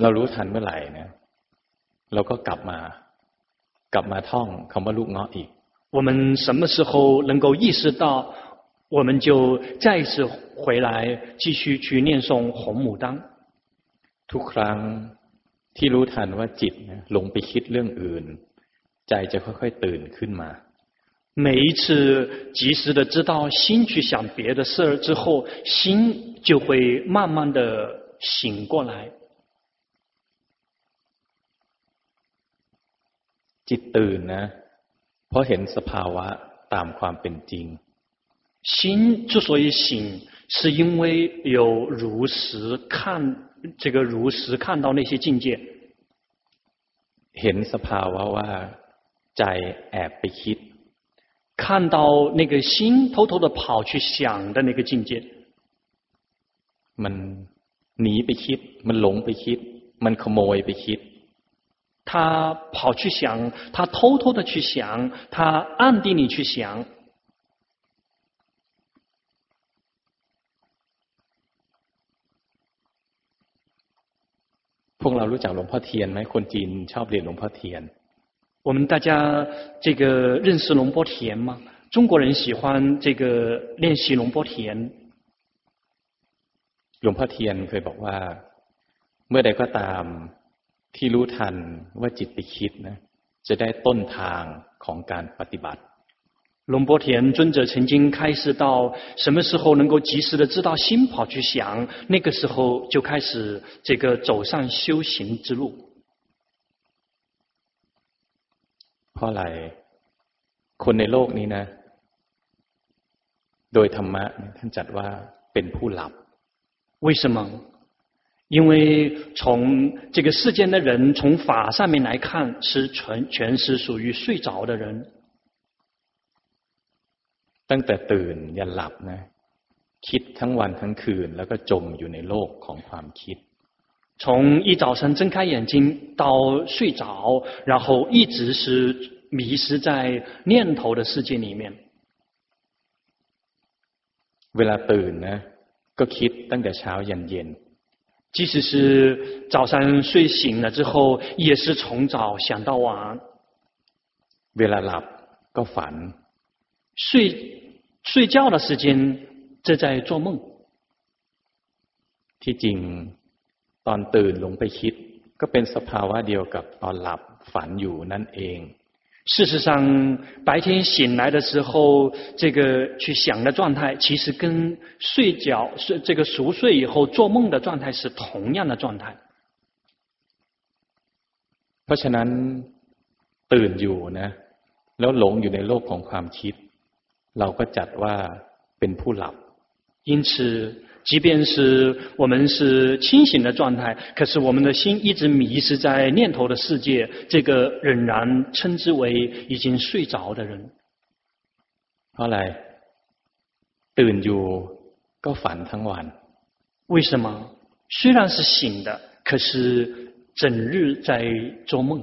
เรารู้ทันเมื่อไหร่เนี่ยเราก็กลับมา กลับมาท่องคำว่าลูกเงาะอีก 我们什么时候能够意识到，我们就再一次回来继续去念诵红牡丹。ทุกครั้งที่รู้ทันว่าจิตลงไปคิดเรื่องอื่นใจจะค่อยๆตื่นขึ้นมา每一次及时的知道心去想别的事之后，心就会慢慢的醒过来。จิตตื่นนะ เพราะเห็นสภาวะตามความเป็นจริง心之所以醒，是因为有如实看这个如实看到那些境界。เห็นสภาวะว่า ใจแอบไปคิด看到那个心偷偷的跑去想的那个境界，มันหนีไปคิดมันหลงไปคิดมันขโมยไปคิด 他跑去想，他偷偷的去想，他暗地里去想。พวกเรารู้จักหลวงพ่อเทียนไหมคนจีนชอบเรียนหลวงพ่อเทียน我们大家这个认识龙波田吗？中国人喜欢这个练习龙波田。หลวงพ่อเทียนเคยบอกว่า เมื่อใดก็ตาม ที่รู้ทันว่าจิตไปคิดนะจะได้ต้นทางของการปฏิบัติ龙波田尊者曾经开示到，什么时候能够及时的知道心跑去想，那个时候就开始这个走上修行之路。เพราะอะไรคนในโลกนี้นะ โดยธรรมะท่านจัดว่าเป็นผู้หลับ为什么？ 因为从这个世间的人，从法上面来看，是全全是属于睡着的人。ตั้งแต่ตื่นยันหลับนะคิดทั้งวันทั้งคืนแล้วก็จมอยู่ในโลกของความคิด从一早晨睁开眼睛到睡着，然后一直是迷失在念头的世界里面。เวลาตื่นนะก็คิดตั้งแต่เช้ายันเย็น 即使是早上睡醒了之后，也是从早想到晚。เวลาหลับก็ฝัน睡睡觉的时间，这在做梦。ที่จริงตอนตื่นลงไปคิดก็เป็นสภาวะเดียวกับตอนหลับฝันอยู่นั่นเอง 事实上，白天醒来的时候，这个去想的状态，其实跟睡觉睡这个熟睡以后做梦的状态是同样的状态。เพราะฉะนั้นตื่นอยู่นะแล้วหลงอยู่ในโลกของความคิดเราก็จัดว่าเป็นผู้หลับ因此 即便是我们是清醒的状态，可是我们的心一直迷失在念头的世界，这个仍然称之为已经睡着的人。后来，ตื่นอยู่ก็ฝันทั้งวัน。为什么？虽然是醒的，可是整日在做梦。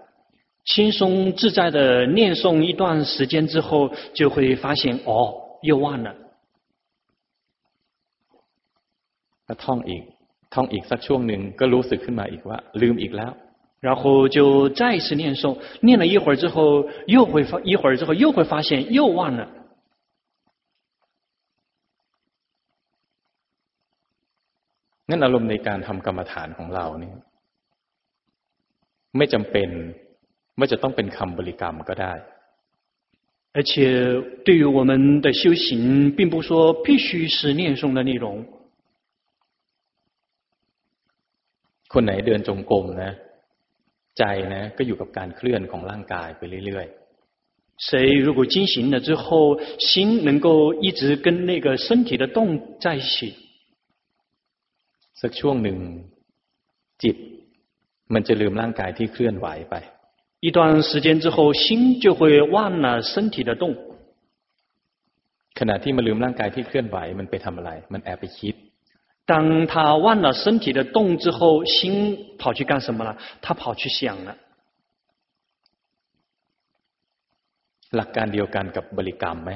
轻松自在的念诵一段时间之后，就会发现哦，又忘了。ท่องอีกท่องอีกสักช่วงหนึ่งก็รู้สึกขึ้นมาอีกว่าลืมอีกแล้ว然后就再一次念诵，念了一会儿之后，又会发一会儿之后又会发现又忘了。งั้นอารมณ์ในการทำกรรมฐานของเราเนี่ยไม่จำเป็น ไม่จะต้องเป็นคำบริกรรมก็ได้而且对于我们的修行，并不说必须是念诵的内容。คนไหนเดินจงกรมนะใจนะก็อยู่กับการเคลื่อนของร่างกายไปเรื่อยๆ谁如果进行了之后，心能够一直跟那个身体的动在一起，สักช่วงหนึ่งจิตมันจะลืมร่างกายที่เคลื่อนไหวไป 一段时间之后，心就会忘了身体的动。ขณะที่มันลืมร่างกายที่เคลื่อนไหวมันไปทำอะไรมันแอบไปคิด 当他忘了身体的动之后，心跑去干什么了？他跑去想了。หลักการเดียวกันกับบริกรรมไหม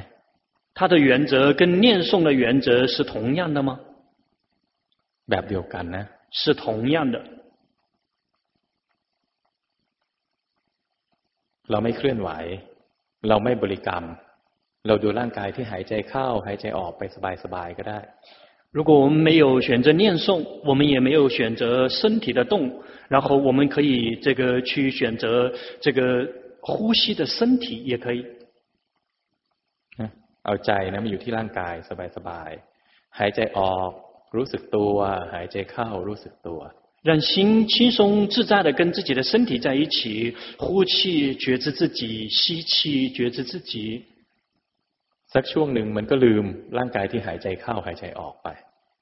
他的原则跟念诵的原则是同样的吗？แบบเดียวกันนะ是同样的。 เราไม่เคลื่อนไหว เราไม่บริกรรม เราดูร่างกายที่หายใจเข้าหายใจออกไปสบายๆก็ได้如果我们没有选择念诵，我们也没有选择身体的动，然后我们可以这个去选择这个呼吸的身体，也可以。เอาใจนะมาอยู่ที่ร่างกายสบายๆหายใจออกรู้สึกตัวหายใจเข้ารู้สึกตัว 让心轻松自在的跟自己的身体在一起，呼气觉知自己，吸气觉知自己。สักช่วงหนึ่งมันก็ลืมร่างกายที่หายใจเข้าหายใจออกไป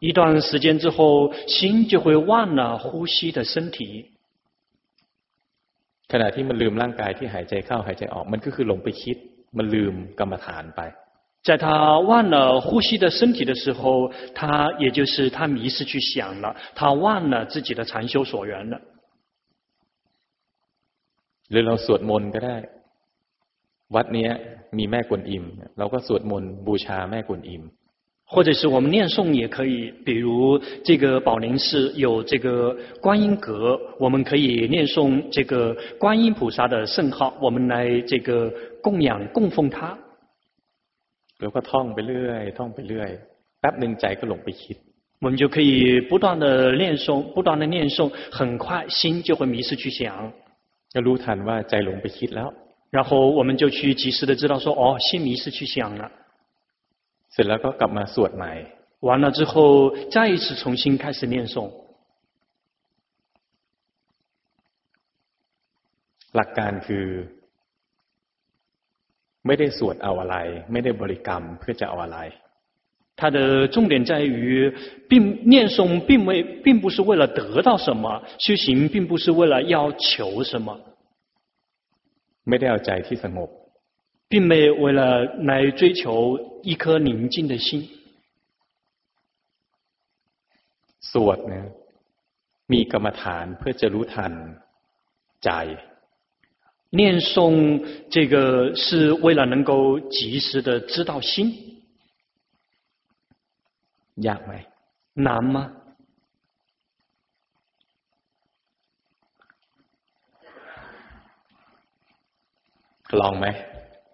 一段时间之后，心就会忘了呼吸的身体。ขณะที่มันลืมร่างกายที่หายใจเข้าหายใจออกมันก็คือลงไปคิดมันลืมกรรมฐานไป 在他忘了呼吸的身体的时候，他也就是他迷失去想了，他忘了自己的禅修所缘了。หรือเราสวดมนต์ก็ได้ วัดนี้มีแม่กวนอิม เราก็สวดมนต์บูชาแม่กวนอิม或者是我们念诵也可以，比如这个宝林寺有这个观音阁，我们可以念诵这个观音菩萨的圣号，我们来这个供养供奉他。 然后ท่องไปเรื่อยท่องไปเรื่อยแป๊บหนึ่งใจก็หลงไปคิด我们就可以不断的念诵，不断的念诵，很快心就会迷失去想。就รู้ทันว่าใจหลงไปคิดแล้ว然后我们就去及时的知道说，哦，心迷失去想了。เสร็จแล้วก็กลับมาสวดใหม่完了之后再一次重新开始念诵หลักการคือ ไม่ได้สวดเอาอะไรไม่ได้บริกรรมเพื่อจะเอาอะไร它的重点在于，并念诵并未并不是为了得到什么，修行并不是为了要求什么，ไม่ได้เอาใจที่สงบ并没有为了来追求一颗宁静的心。สวดนะมีกรรมฐานเพื่อจะรู้ทันใจ 念诵这个是为了能够及时的知道心。ยากไหม难吗？ลองไหม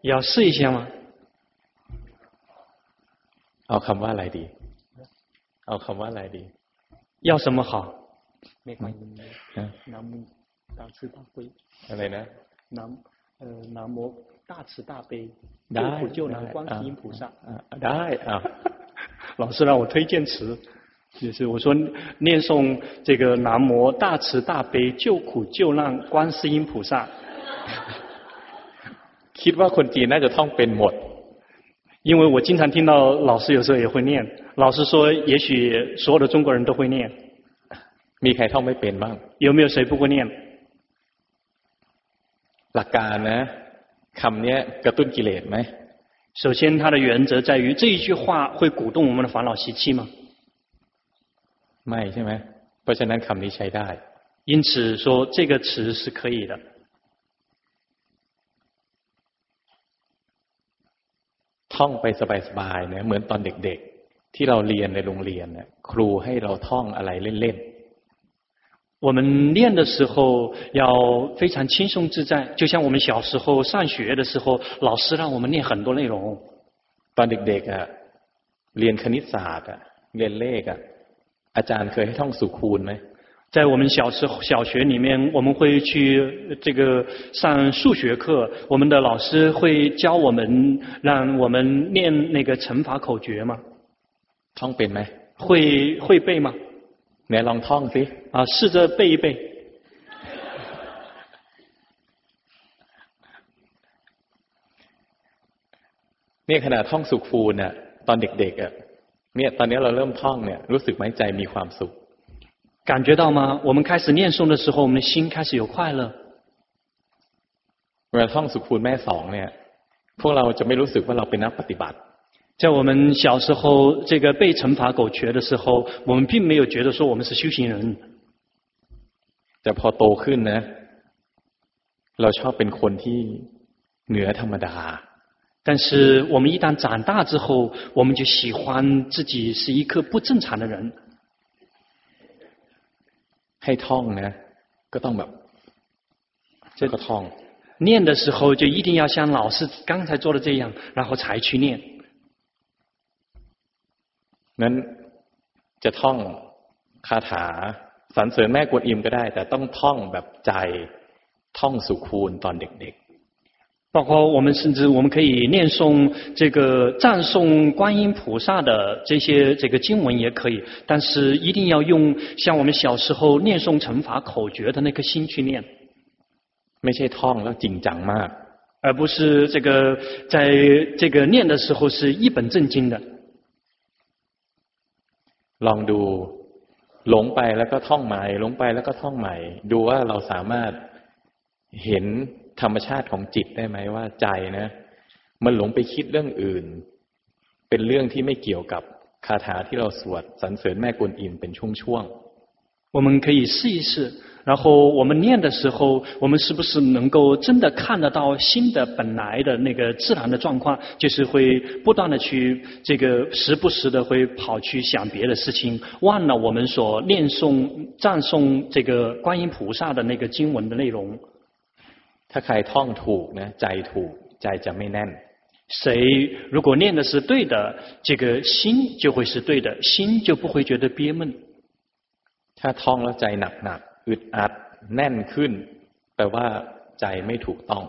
要试一下吗？เอาคำว่าอะไรดีเอาคำว่าอะไรดี要什么好？没关系。南无大慈大悲。อะไรนะ南 呃南无大慈大悲救苦救难观世音菩萨。ได้啊。老师让我推荐词，就是我说念诵这个南无大慈大悲救苦救难观世音菩萨。คิดว่าคนจีนน่าจะท่องเป็นหมด因为我经常听到老师有时候也会念，老师说也许所有的中国人都会念。มีใครท่องไม่เป็นบ้าง有没有谁不会念？ หลักการนะคำนี้กระตุ้นกิเลสไหม首先，它的原则在于这一句话会鼓动我们的烦恼习气吗？ไม่ใช่ไหมเพราะฉะนั้นคำนี้ใช้ได้因此说这个词是可以的。ท่องไปสบายๆเนี่ยเหมือนตอนเด็กๆที่เราเรียนในโรงเรียนเนี่ยครูให้เราท่องอะไรเล่นๆ 我们练的时候要非常轻松自在，就像我们小时候上学的时候，老师让我们练很多内容。ตอนเด็กๆอ่ะเรียนคณิตศาสตร์อ่ะเรียนเลขอ่ะอาจารย์เคยให้ท่องสุคูณไหม在我们小时候小学里面，我们会去这个上数学课，我们的老师会教我们，让我们念那个乘法口诀吗？ท่องเป็นไหม会会背吗？ ไหนลองท่องสิ啊，试着背一背。เนี่ยขณะท่องสุคูณน่ะตอนเด็กๆอ่ะเนี่ยตอนนี้เราเริ่มท่องเนี่ยรู้สึกไหมใจมีความสุข感觉到吗？我们开始念诵的时候，我们的心开始有快乐。เวลาท่องสุขูณแม่สองเนี่ยพวกเราจะไม่รู้สึกว่าเราเป็นนักปฏิบัติ 在我们小时候这个被惩罚口诀的时候，我们并没有觉得说我们是修行人。แต่พอโตขึ้นนะ เราชอบเป็นคนที่เหนือธรรมดา。但是我们一旦长大之后，我们就喜欢自己是一个不正常的人。ให้ท่องนะก็ต้องแบบ这个ท่อง。念的时候就一定要像老师刚才做的这样，然后才去念。 นั้นจะท่องคาถาสรรเสริญแม่กวนอิมก็ได้ แต่ต้องท่องแบบใจท่องสุคูณตอนเด็กๆ包括我们甚至我们可以念诵这个赞颂观音菩萨的这些这个经文也可以，但是一定要用像我们小时候念诵乘法口诀的那颗心去念。没ใช่ท่องแล้วจริงจังมาก，而不是这个在这个念的时候是一本正经的。 ลองดูหลงไปแล้วก็ท่องใหม่หลงไปแล้วก็ท่องใหม่ ดูว่าเราสามารถเห็นธรรมชาติของจิตได้ไหมว่าใจนะมันหลงไปคิดเรื่องอื่น เป็นเรื่องที่ไม่เกี่ยวกับคาถาที่เราสวดสรรเสริญแม่กวนอิมเป็นช่วงๆ我们可以试一试， 然后我们念的时候，我们是不是能够真的看得到心的本来的那个自然的状况？就是会不断的去这个时不时的会跑去想别的事情，忘了我们所念诵赞诵这个观音菩萨的那个经文的内容。ถ้าใครท่องถูกนะใจถูกใจจะไม่แน่น谁如果念的是对的，这个心就会是对的，心就不会觉得憋闷。ถ้าท่องแล้วใจหนักหนัก อึดอัดแน่นขึ้นแปลว่าใจไม่ถูกต้อง。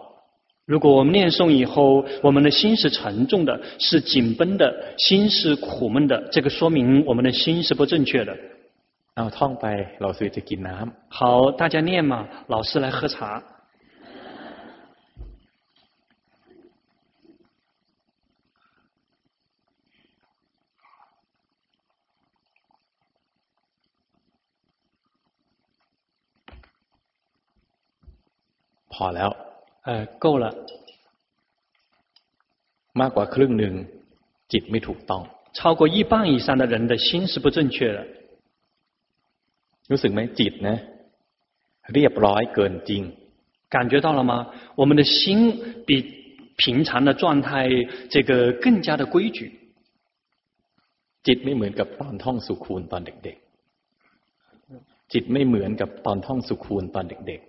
如果我们念诵以后，我们的心是沉重的，是紧绷的，心是苦闷的，这个说明我们的心是不正确的。เอาท่องไป老师จะกินน้ำ。好，大家念嘛，老师来喝茶。 อแล้ว เออ够了มากกว่าครึ่งหนึ่งจิตไม่ถูกต้อง超过一半以上的人的心是不正确的รู้สึกไหมจิตนะเรียบร้อยเกินจริง感觉到了吗我们的心比平常的状态这个更加的规矩จิตไม่เหมือนกับตอนท่องสุคูณตอนเด็กๆจิตไม่เหมือนกับตอนท่องสุคูณตอนเด็กๆ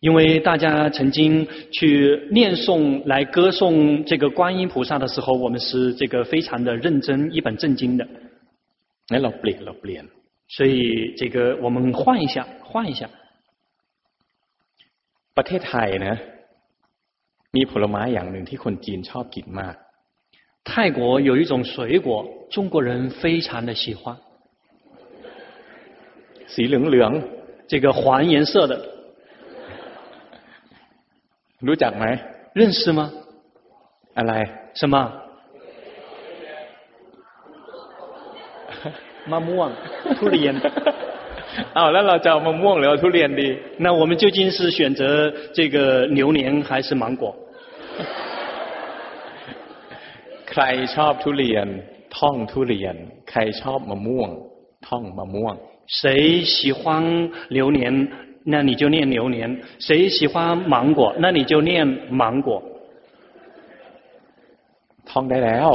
因为大家曾经去念诵来歌颂这个观音菩萨的时候，我们是这个非常的认真、一本正经的。那老变老变，所以这个我们换一下，换一下。ประเทศไทยนะมีผลไม้อย่างหนึ่งที่คนจีนชอบกินมาก。泰国有一种水果，中国人非常的喜欢。สีเหลืองเหลือง，这个黄颜色的。 รู้จักไหม认识吗อะไร什么มะม่วงทุเรียนอ้าวแล้วเราจะเอามะม่วงหรือเอาทุเรียนดี那我们究竟是选择这个榴莲还是芒果ใครชอบทุเรียนท่องทุเรียนใครชอบมะม่วงท่องมะม่วง谁喜欢榴莲 那你就念榴莲，谁喜欢芒果，那你就念芒果。ท่องได้แล้ว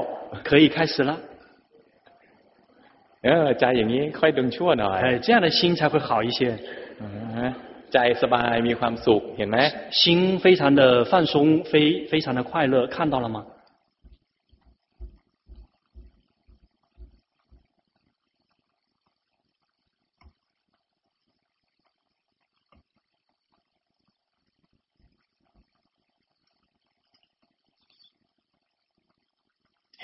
可以开始了。เออใจอย่างนี้ค่อยดึงชั่วหน่อย哎，这样的心才会好一些。ใจสบายมีความสุขเห็นไหม心非常的放松，非非常的快乐，看到了吗？ เ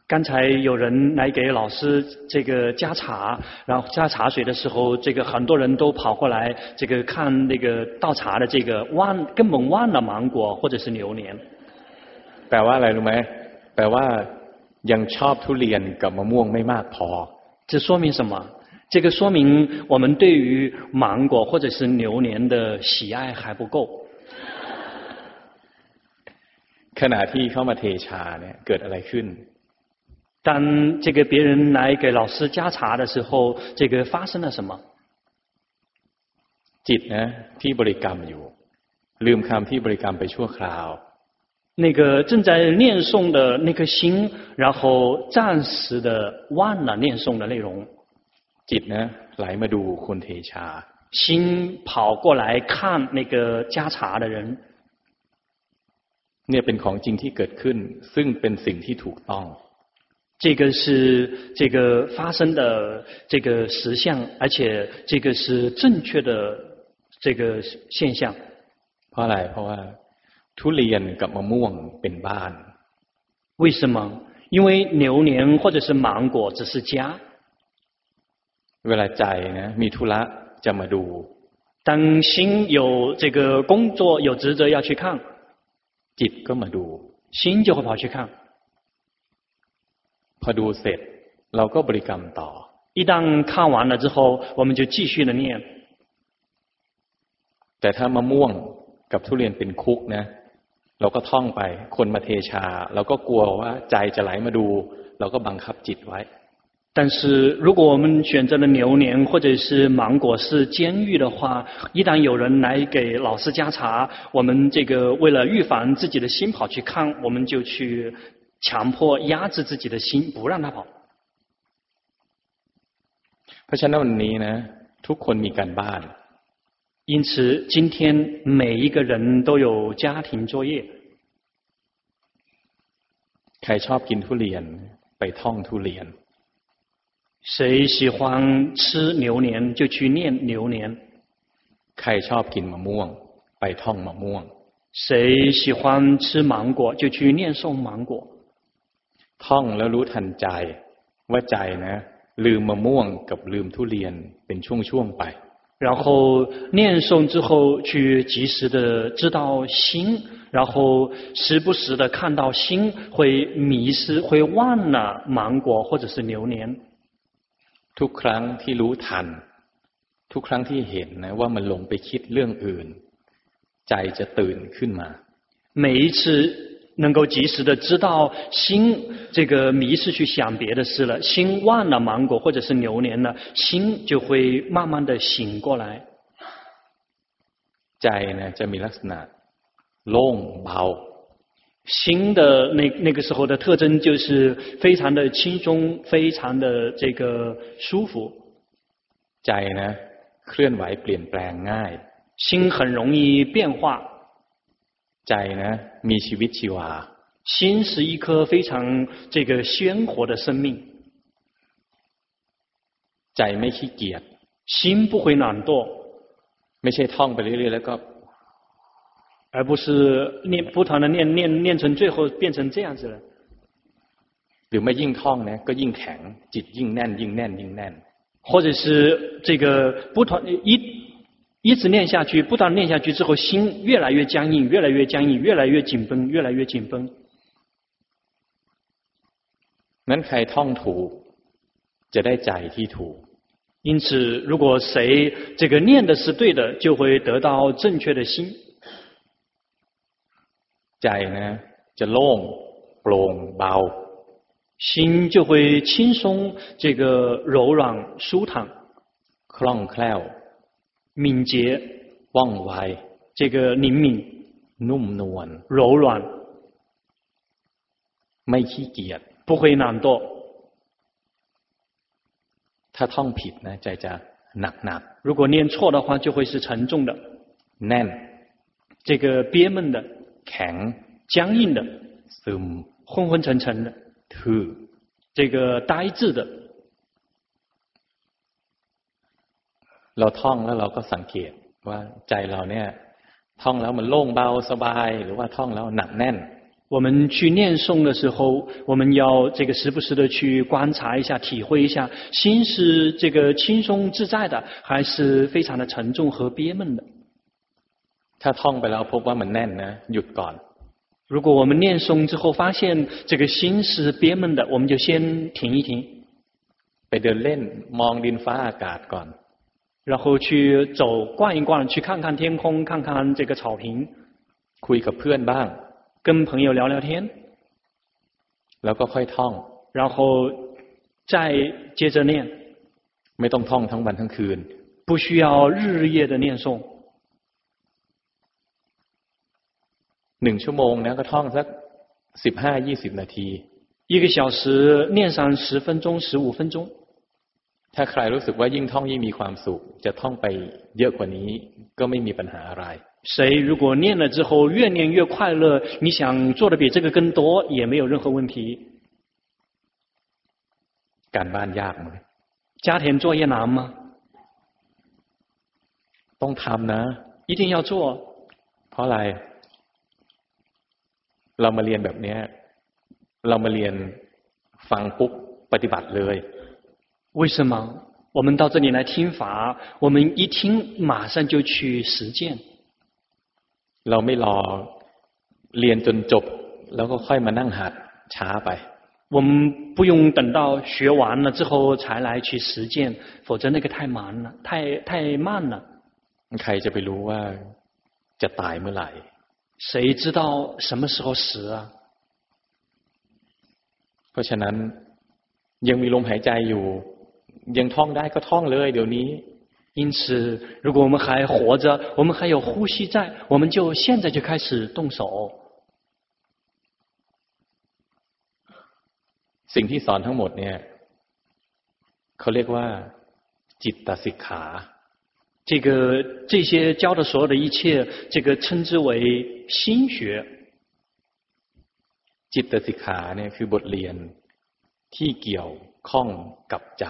刚才有人来给老师这个加茶，然后加茶水的时候，这个很多人都跑过来，这个看那个倒茶的这个忘根本忘了芒果或者是榴莲。แปลว่าอะไรรู้ไหมแปลว่ายังชอบทุเรียนกับมะม่วงไม่มากพอ。这说明什么？这个说明我们对于芒果或者是榴莲的喜爱还不够。ขณะที่เข้ามาเทชาเนี่ยเกิดอะไรขึ้น 当这个别人来给老师加茶的时候，这个发生了什么？จิตนะที่บริกรรมอยู่ลืมคำที่บริกรรมไปชั่วคราว。那个正在念诵的那颗心，然后暂时的忘了念诵的内容。จิตนะไหลมาดูคนเทชา。心跑过来看那个加茶的人。เนี่ยเป็นของจริงที่เกิดขึ้น ซึ่งเป็นสิ่งที่ถูกต้อง。 这个是这个发生的这个实相，而且这个是正确的这个现象。เพราะอะไรเพราะว่าทุเรียนกับมะม่วงเป็นบ้าน。为什么？因为榴莲或者是芒果只是家。เวลาใจนะมีธุระจะมาดู。当心有这个工作有职责要去看，จิตก็มาดู，心就会跑去看。 พอดูเสร็จเราก็บริกรรมต่อ。一旦看完了之后，我们就继续的念。แต่ถ้ามะม่วงกับทุเรียนเป็นคุกนะเราก็ท่องไปคนมาเทชาเราก็กลัวว่าใจจะไหลมาดูเราก็บังคับจิตไว้。但是如果我们选择了榴莲或者是芒果是监狱的话，一旦有人来给老师加茶，我们这个为了预防自己的心跑去看，我们就去。 强迫压制自己的心，不让他跑。เพราะฉะนั้นวันนี้นะทุกคนมีการบ้าน 因此，今天每一个人都有家庭作业。ใครชอบกินทุเรียนไปท่องทุเรียน。谁喜欢吃榴莲就去念榴莲。ใครชอบกินมะม่วงไปท่องมะม่วง。谁喜欢吃芒果就去念诵芒果。 ท่องแล้วรู้ทันใจว่าใจนะลืมมะม่วงกับลืมทุเรียนเป็นช่วงๆไป。然后念诵之后，去及时的知道心，然后时不时的看到心会迷失，会忘了芒果或者是榴莲。ทุกครั้งที่รู้ทัน ทุกครั้งที่เห็นนะว่ามันลงไปคิดเรื่องอื่น ใจจะตื่นขึ้นมา。每一次。 能够及时的知道心这个迷失去想别的事了，心忘了芒果或者是榴莲了，心就会慢慢的醒过来。ใจ呢จะมีลักษณะโล่งเบา。心的那那个时候的特征就是非常的轻松，非常的这个舒服。ใจ呢เคลื่อนไหวเปลี่ยนแปลงง่าย。心很容易变化。 ใจนะมีชีวิตชีวา。心是一颗非常这个鲜活的生命。ใจไม่ขี้เกียจ。心不会懒惰。ไม่ใช่ท่องไปเรื่อยๆแล้วก็，而不是念不断的念念念成最后变成这样子了。หรือไม่ยิ่งท่อง呢ก็ยิ่งแข็งจิตยิ่งแน่นยิ่งแน่นยิ่งแน่น。或者是这个不断一。 一直念下去，不断念下去之后，心越来越僵硬，越来越僵硬，越来越紧绷，越来越紧绷。นั้นใครท่องถูกจะได้ใจที่ถูก。因此，如果谁这个念的是对的，就会得到正确的心。ใจ呢จะโล่งโปร่งเบา。心就会轻松，这个柔软舒坦。คล่องแคล่ว。 敏捷、ว่องไว，这个灵敏、นุ่มนวล、柔软，ไม่ขี้เกียจ，不会懒惰。ถ้าท่องผิดนะใจจะ หนักหนัก 如果念错的话，就会是沉重的， แน่น 这个憋闷的、 แข็ง 僵硬的、 ซึม 昏昏沉沉的、 ทื่อ 这个呆滞的。 เราท่องแล้วเราก็สังเกตว่าใจเราเนี่ย ท่องแล้วมันโล่งเบาสบาย หรือว่าท่องแล้วหนักแน่น 我们去念诵的时候，我们要这个时不时的去观察一下、体会一下，心是这个轻松自在的，还是非常的沉重和憋闷的。 ถ้าท่องไปแล้วพบว่ามันแน่นนะหยุดก่อน 如果我们念诵之后发现这个心是憋闷的，我们就先停一停， ไปเดินเล่นมองดินฟ้าอากาศก่อน 然后去走逛一逛，去看看天空，看看这个草坪， คุยกับเพื่อนบ้าง 跟朋友聊聊天， แล้วก็ค่อยท่อง 然后再接着念， ไม่ต้องท่องทั้งวันทั้งคืน 不需要日日夜的念诵。 หนึ่งชั่วโมงนะก็ท่องสักสิบห้ายี่สิบนาที 一个小时念上十分钟、十五分钟。 ถ้าใครรู้สึกว่ายิ่งท่องยิ่งมีความสุข จะท่องไปเยอะกว่านี้ ก็ไม่มีปัญหาอะไร 谁如果念了之后越念越快乐，你想做的比这个更多，也没有任何问题。 การบ้านยากไหม 家庭作业难吗？ ต้องทำนะ 一定要做。 เพราะอะไร เรามาเรียนแบบเนี้ย เรามาเรียนฟังปุ๊บปฏิบัติเลย 为什么？我们到这里来听法，我们一听马上就去实践。 เราไม่รอเรียนจนจบ แล้วก็ค่อยมานั่งหัดช้าไป 我们不用等到学完了之后才来去实践，否则那个太慢了，太太慢了。 ใครจะไปรู้ว่าจะตายเมื่อไหร่ 谁知道什么时候死啊？ เพราะฉะนั้นยังมีลมหายใจอยู่ ยังท่องได้ก็ท่องเลย เดี๋ยวนี้ 因此，如果我们还活着，我们还有呼吸在，我们就现在就开始动手。 สิ่งที่สอนทั้งหมดเนี่ยเขาเรียกว่า จิตตสิกขา 这个这些教的所有的一切，这个称之为心学。 จิตตสิกขาเนี่ยคือบทเรียนที่เกี่ยวข้องกับใจ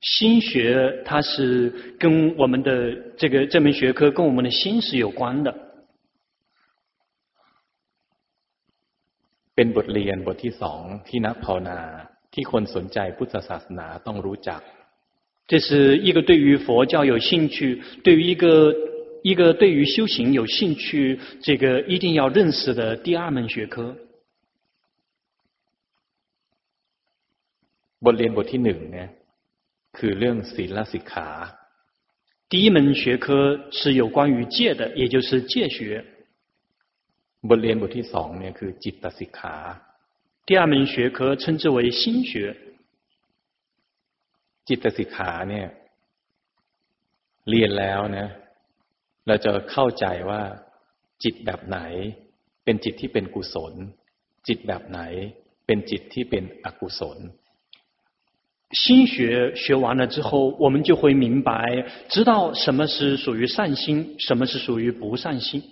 心学它是跟我们的这个这门学科跟我们的心是有关的， เป็นบทเรียนบทที่สองที่นักภาวนา ที่คนสนใจพุทธศาสนาต้องรู้จัก 这是一个对于佛教有兴趣，对于一个一个对于修行有兴趣，这个一定要认识的第二门学科。 บทเรียนบทที่หนึ่งเนี่ย คือเรื่องศีลสิกขา 第一门学科是有关于戒的，也就是戒学。 บทเรียนบทที่สองเนี่ยคือจิตตสิกขา 第二门学科称之为心学。 จิตสิกขาเนี่ยเรียนแล้วนะเราจะเข้าใจว่าจิตแบบไหน เป็นจิตที่เป็นกุศล จิตแบบไหน เป็นจิตที่เป็นอกุศล 心学学完了之后，我们就会明白，知道什么是属于善心，什么是属于不善心。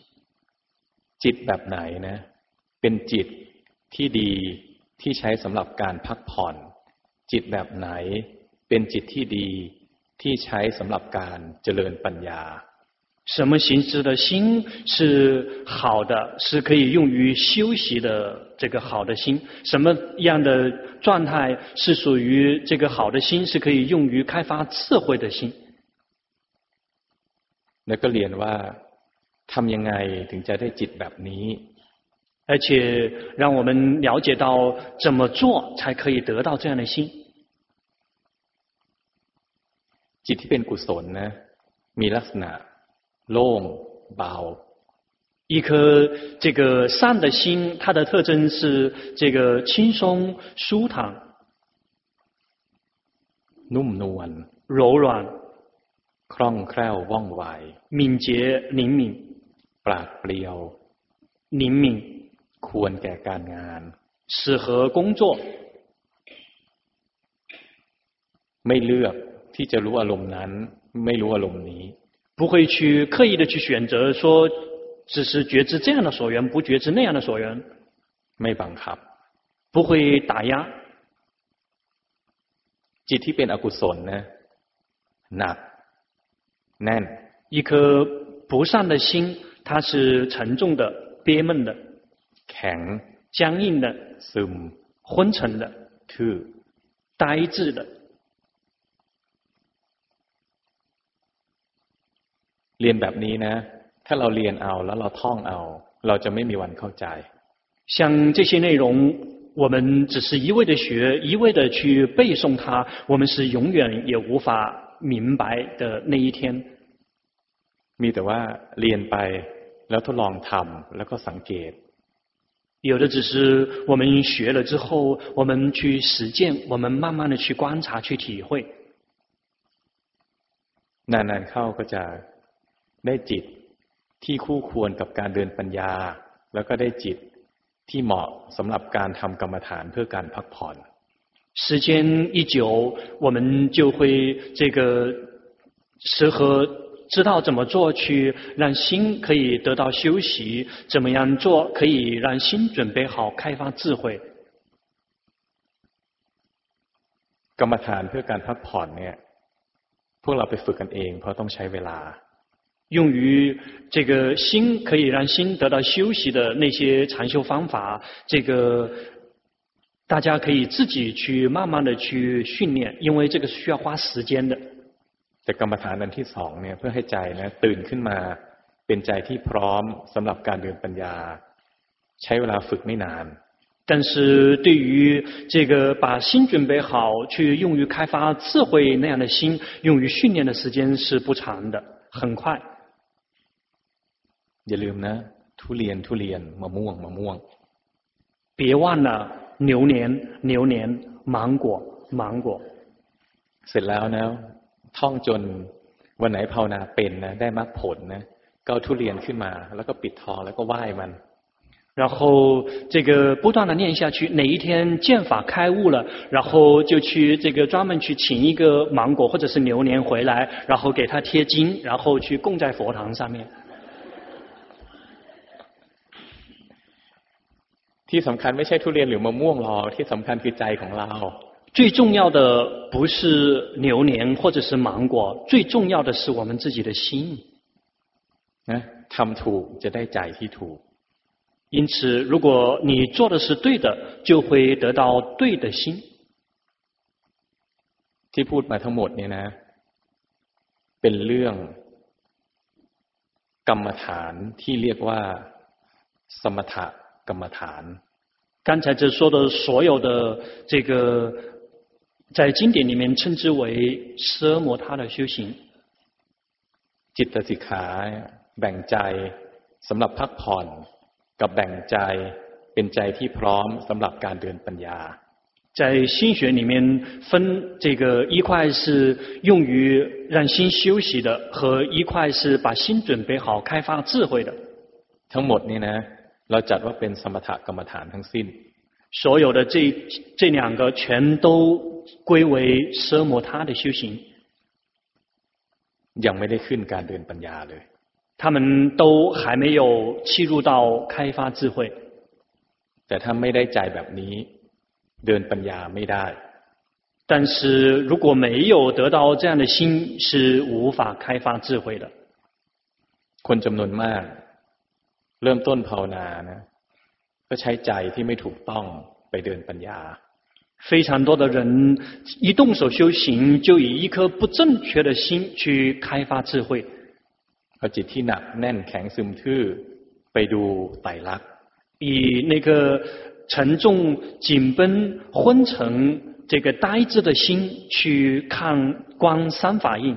จิตแบบไหนนะเป็นจิตที่ดีที่ใช้สำหรับการพักผ่อน จิตแบบไหน เป็นจิตที่ดีที่ใช้สำหรับการเจริญปัญญา 什么形式的心是好的，是可以用于修习的这个好的心？什么样的状态是属于这个好的心，是可以用于开发智慧的心？ แล้วก็เรียนว่าทำยังไงถึงจะได้จิตแบบนี้ 而且让我们了解到怎么做才可以得到这样的心。 จิตที่เป็นกุศลนะมีลักษณะ โล่งเบา 一颗这个善的心，它的特征是这个轻松舒坦、 นุ่มนวล 柔软、 คล่องแคล่วว่องไว 敏捷、灵敏、 ปราดเปรียว 灵敏， ควรแก่การงาน 适合工作， ไม่เลือกที่จะรู้อารมณ์นั้น ไม่รู้อารมณ์นี้ 不会去刻意的去选择说，只是觉知这样的所缘，不觉知那样的所缘。ไม่บังคับ 不会打压。จิตที่เป็นอกุศลนะหนักแน่น一颗不善的心，它是沉重的、憋闷的、แข็ง僵硬的、ซึม昏沉的、ทื่อ呆滞的。 เรียนแบบนี้นะ ถ้าเราเรียนเอาแล้วเราท่องเอา เราจะไม่มีวันเข้าใจ 像这些内容，我们只是一味的学，一味的去背诵它，我们是永远也无法明白的那一天。มีแต่ว่าเรียนไปแล้วทดลองทำแล้วก็สังเกต。有的只是我们学了之后，我们去实践，我们慢慢的去观察、去体会。นานๆเข้าก็จะ ได้จิตที่คู่ควรกับการเดินปัญญา แล้วก็ได้จิตที่เหมาะสำหรับการทำกรรมฐานเพื่อการพักผ่อน。时间一久，我们就会这个适合。知道怎么做去让心可以得到休息，怎么样做可以让心准备好开发智慧。กรรมฐานเพื่อการพักผ่อนเนี่ยพวกเราไปฝึกกันเองเพราะต้องใช้เวลา。 用于这个心可以让心得到休息的那些禅修方法，这个大家可以自己去慢慢的去训练，因为这个是需要花时间的。แต่กรรมฐานอันที่สองเนี่ยเพื่อให้ใจนะตื่นขึ้นมาเป็นใจที่พร้อมสำหรับการเดินปัญญา ใช้เวลาฝึกไม่นาน。但是对于这个把心准备好去用于开发智慧那样的心，用于训练的时间是不长的，很快。 อย่าลืมนะทุเรียนทุเรียนมะม่วงมะม่วง。别忘了榴莲榴莲芒果芒果。เสร็จแล้วนะท่องจนวันไหนภาวนาเป็นนะได้มรรคผลนะก็เอาทุเรียนขึ้นมา แล้วก็ปิดทองแล้วก็ไหว้มัน然后这个不断的念下去，哪一天见法开悟了，然后就去这个专门去请一个芒果或者是榴莲回来，然后给他贴金，然后去供在佛堂上面。 ที่สำคัญไม่ใช่ทุเรียนหรือมะม่วงหรอกที่สำคัญคือใจของเรา最重要的不是榴莲或者是芒果，最重要的是我们自己的心。ทำถูกจะได้ใจที่ถูก。因此，如果你做的是对的，就会得到对的心。ที่พูดมาทั้งหมดเนี่ยนะเป็นเรื่องกรรมฐานที่เรียกว่าสมถกรรมฐาน。 刚才这说的所有的这个。在经典里面称之为奢摩他的修行。จิตสิกขาแบ่งใจสำหรับพักผ่อนกับแบ่งใจเป็นใจที่พร้อมสำหรับการเดินปัญญา。在心学里面分这个一块是用于让心休息的，和一块是把心准备好开发智慧的。ทั้งหมดนี้นะ เราจัดว่าเป็นสมถกรรมฐานทั้งสิ้น。所有的这这两个全都。归为奢摩他的修行，ยังไม่ได้ขึ้นการเดินปัญญาเลย。他们都还没有契入到开发智慧。แต่ถ้าไม่ได้ใจแบบนี้เดินปัญญาไม่ได้。但是如果没有得到这样的心，是无法开发智慧的。คนจำนวนมาก เริ่มต้นภาวนานะก็ใช้ใจที่ไม่ถูกต้องไปเดินปัญญา。非常多的人一动手修行，就以一颗不正确的心去开发智慧。以那个沉重、紧绷、昏沉、这个呆滞的心去看观三法印，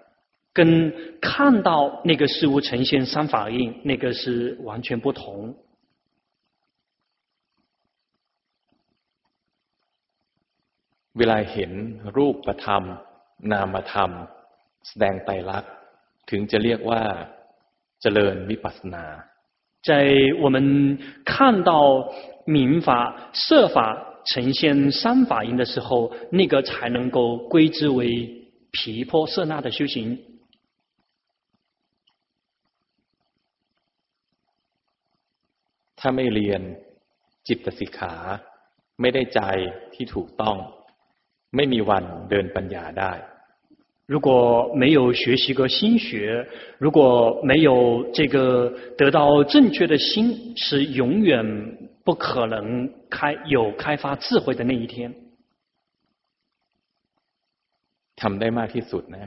跟看到那个事物呈现三法印，那个是完全不同。เวลาเห็นรูปธรรมนามธรรมแสดงไตรลักษณ์ถึงจะเรียกว่าเจริญวิปัสสนา在我们看到明法、色法呈现三法印的时候，那个才能够归之为毗婆舍那的修行。 ถ้าไม่เรียนจิตสิกขาไม่ได้ใจที่ถูกต้องไม่มีวันเดินปัญญาได้如果没有学习过心学，如果没有这个得到正确的心，是永远不可能开有开发智慧的那一天。ทำได้มากที่สุดนะ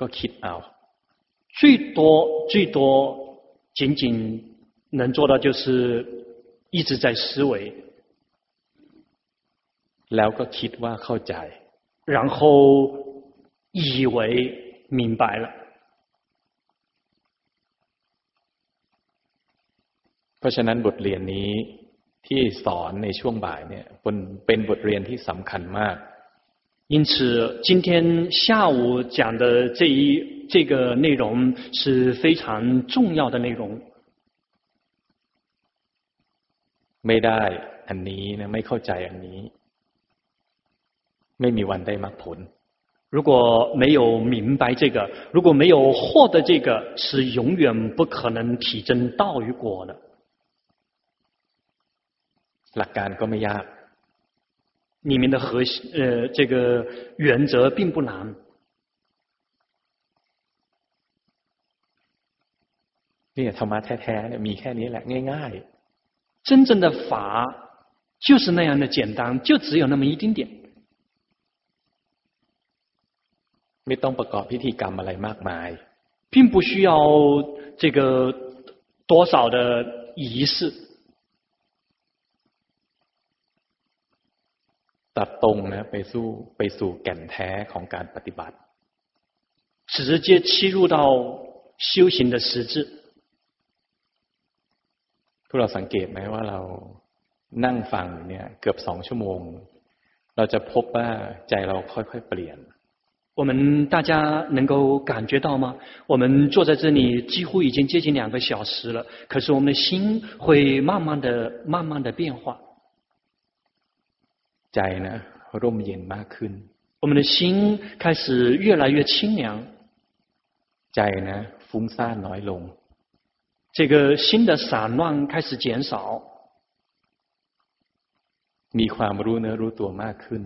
ก็คิดเอา最多最多仅仅 能做到就是一直在思维，แล้วก็คิดว่าเข้าใจ，然后。以为明白了，เพราะฉะนั้นบทเรียนนี้ที่สอนในช่วงบ่ายเนี่ยเป็นเป็นบทเรียนที่สำคัญมาก。因此，今天下午讲的这一这个内容是非常重要的内容。 ไม่ได้อันนี้นะไม่เข้าใจอันนี้ ไม่มีวันได้มรรคผล。如果没有明白这个，如果没有获得这个，是永远不可能体证道与果的。หลักการก็ไม่ยาก，里面的核心，呃，这个原则并不难。นี่ธรรมะแท้ๆเนี่ยมีแค่นี้แหละง่ายๆ。 真正的法就是那样的简单，就只有那么一丁点。ไม่ต้องประกอบพิธีกรรมอะไรมากมาย，并不需要这个多少的仪式。ตัดตรงนะไปสู่ไปสู่แก่นแท้ของการปฏิบัติ，直接切入到修行的实质。 พวกเราสังเกตไหมว่าเรานั่งฟังเนี่ยเกือบสองชั่วโมง เราจะพบว่าใจเราค่อยๆเปลี่ยน。我们大家能够感觉到吗？我们坐在这里几乎已经接近两个小时了，可是我们的心会慢慢的、慢慢的变化。ใจ呢，ร่มเย็นมากขึ้น。我们的心开始越来越清凉。ใจ呢，ฟุ้งซ่านน้อยลง。 这个心的散乱开始减少。มีความรู้เนื้อรู้ตัวมากขึ้น。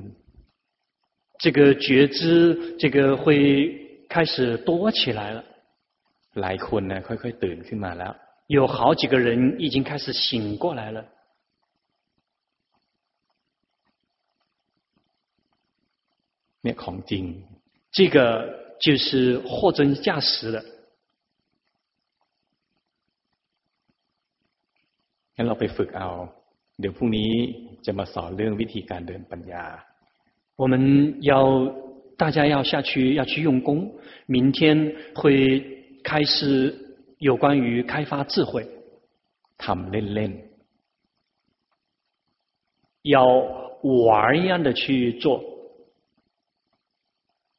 这个觉知，这个会开始多起来了。หลายคน呢，ค่อยๆตื่นขึ้นมาแล้ว。有好几个人已经开始醒过来了。เนี่ยของจริง。这个就是货真价实的。 งั้นเราไปฝึกเอา เดี๋ยวพรุ่งนี้จะมาสอนเรื่องวิธีการเดินปัญญา。我们要大家要下去要去用功，明天会开始有关于开发智慧。ทำเล่น要玩一样的去做。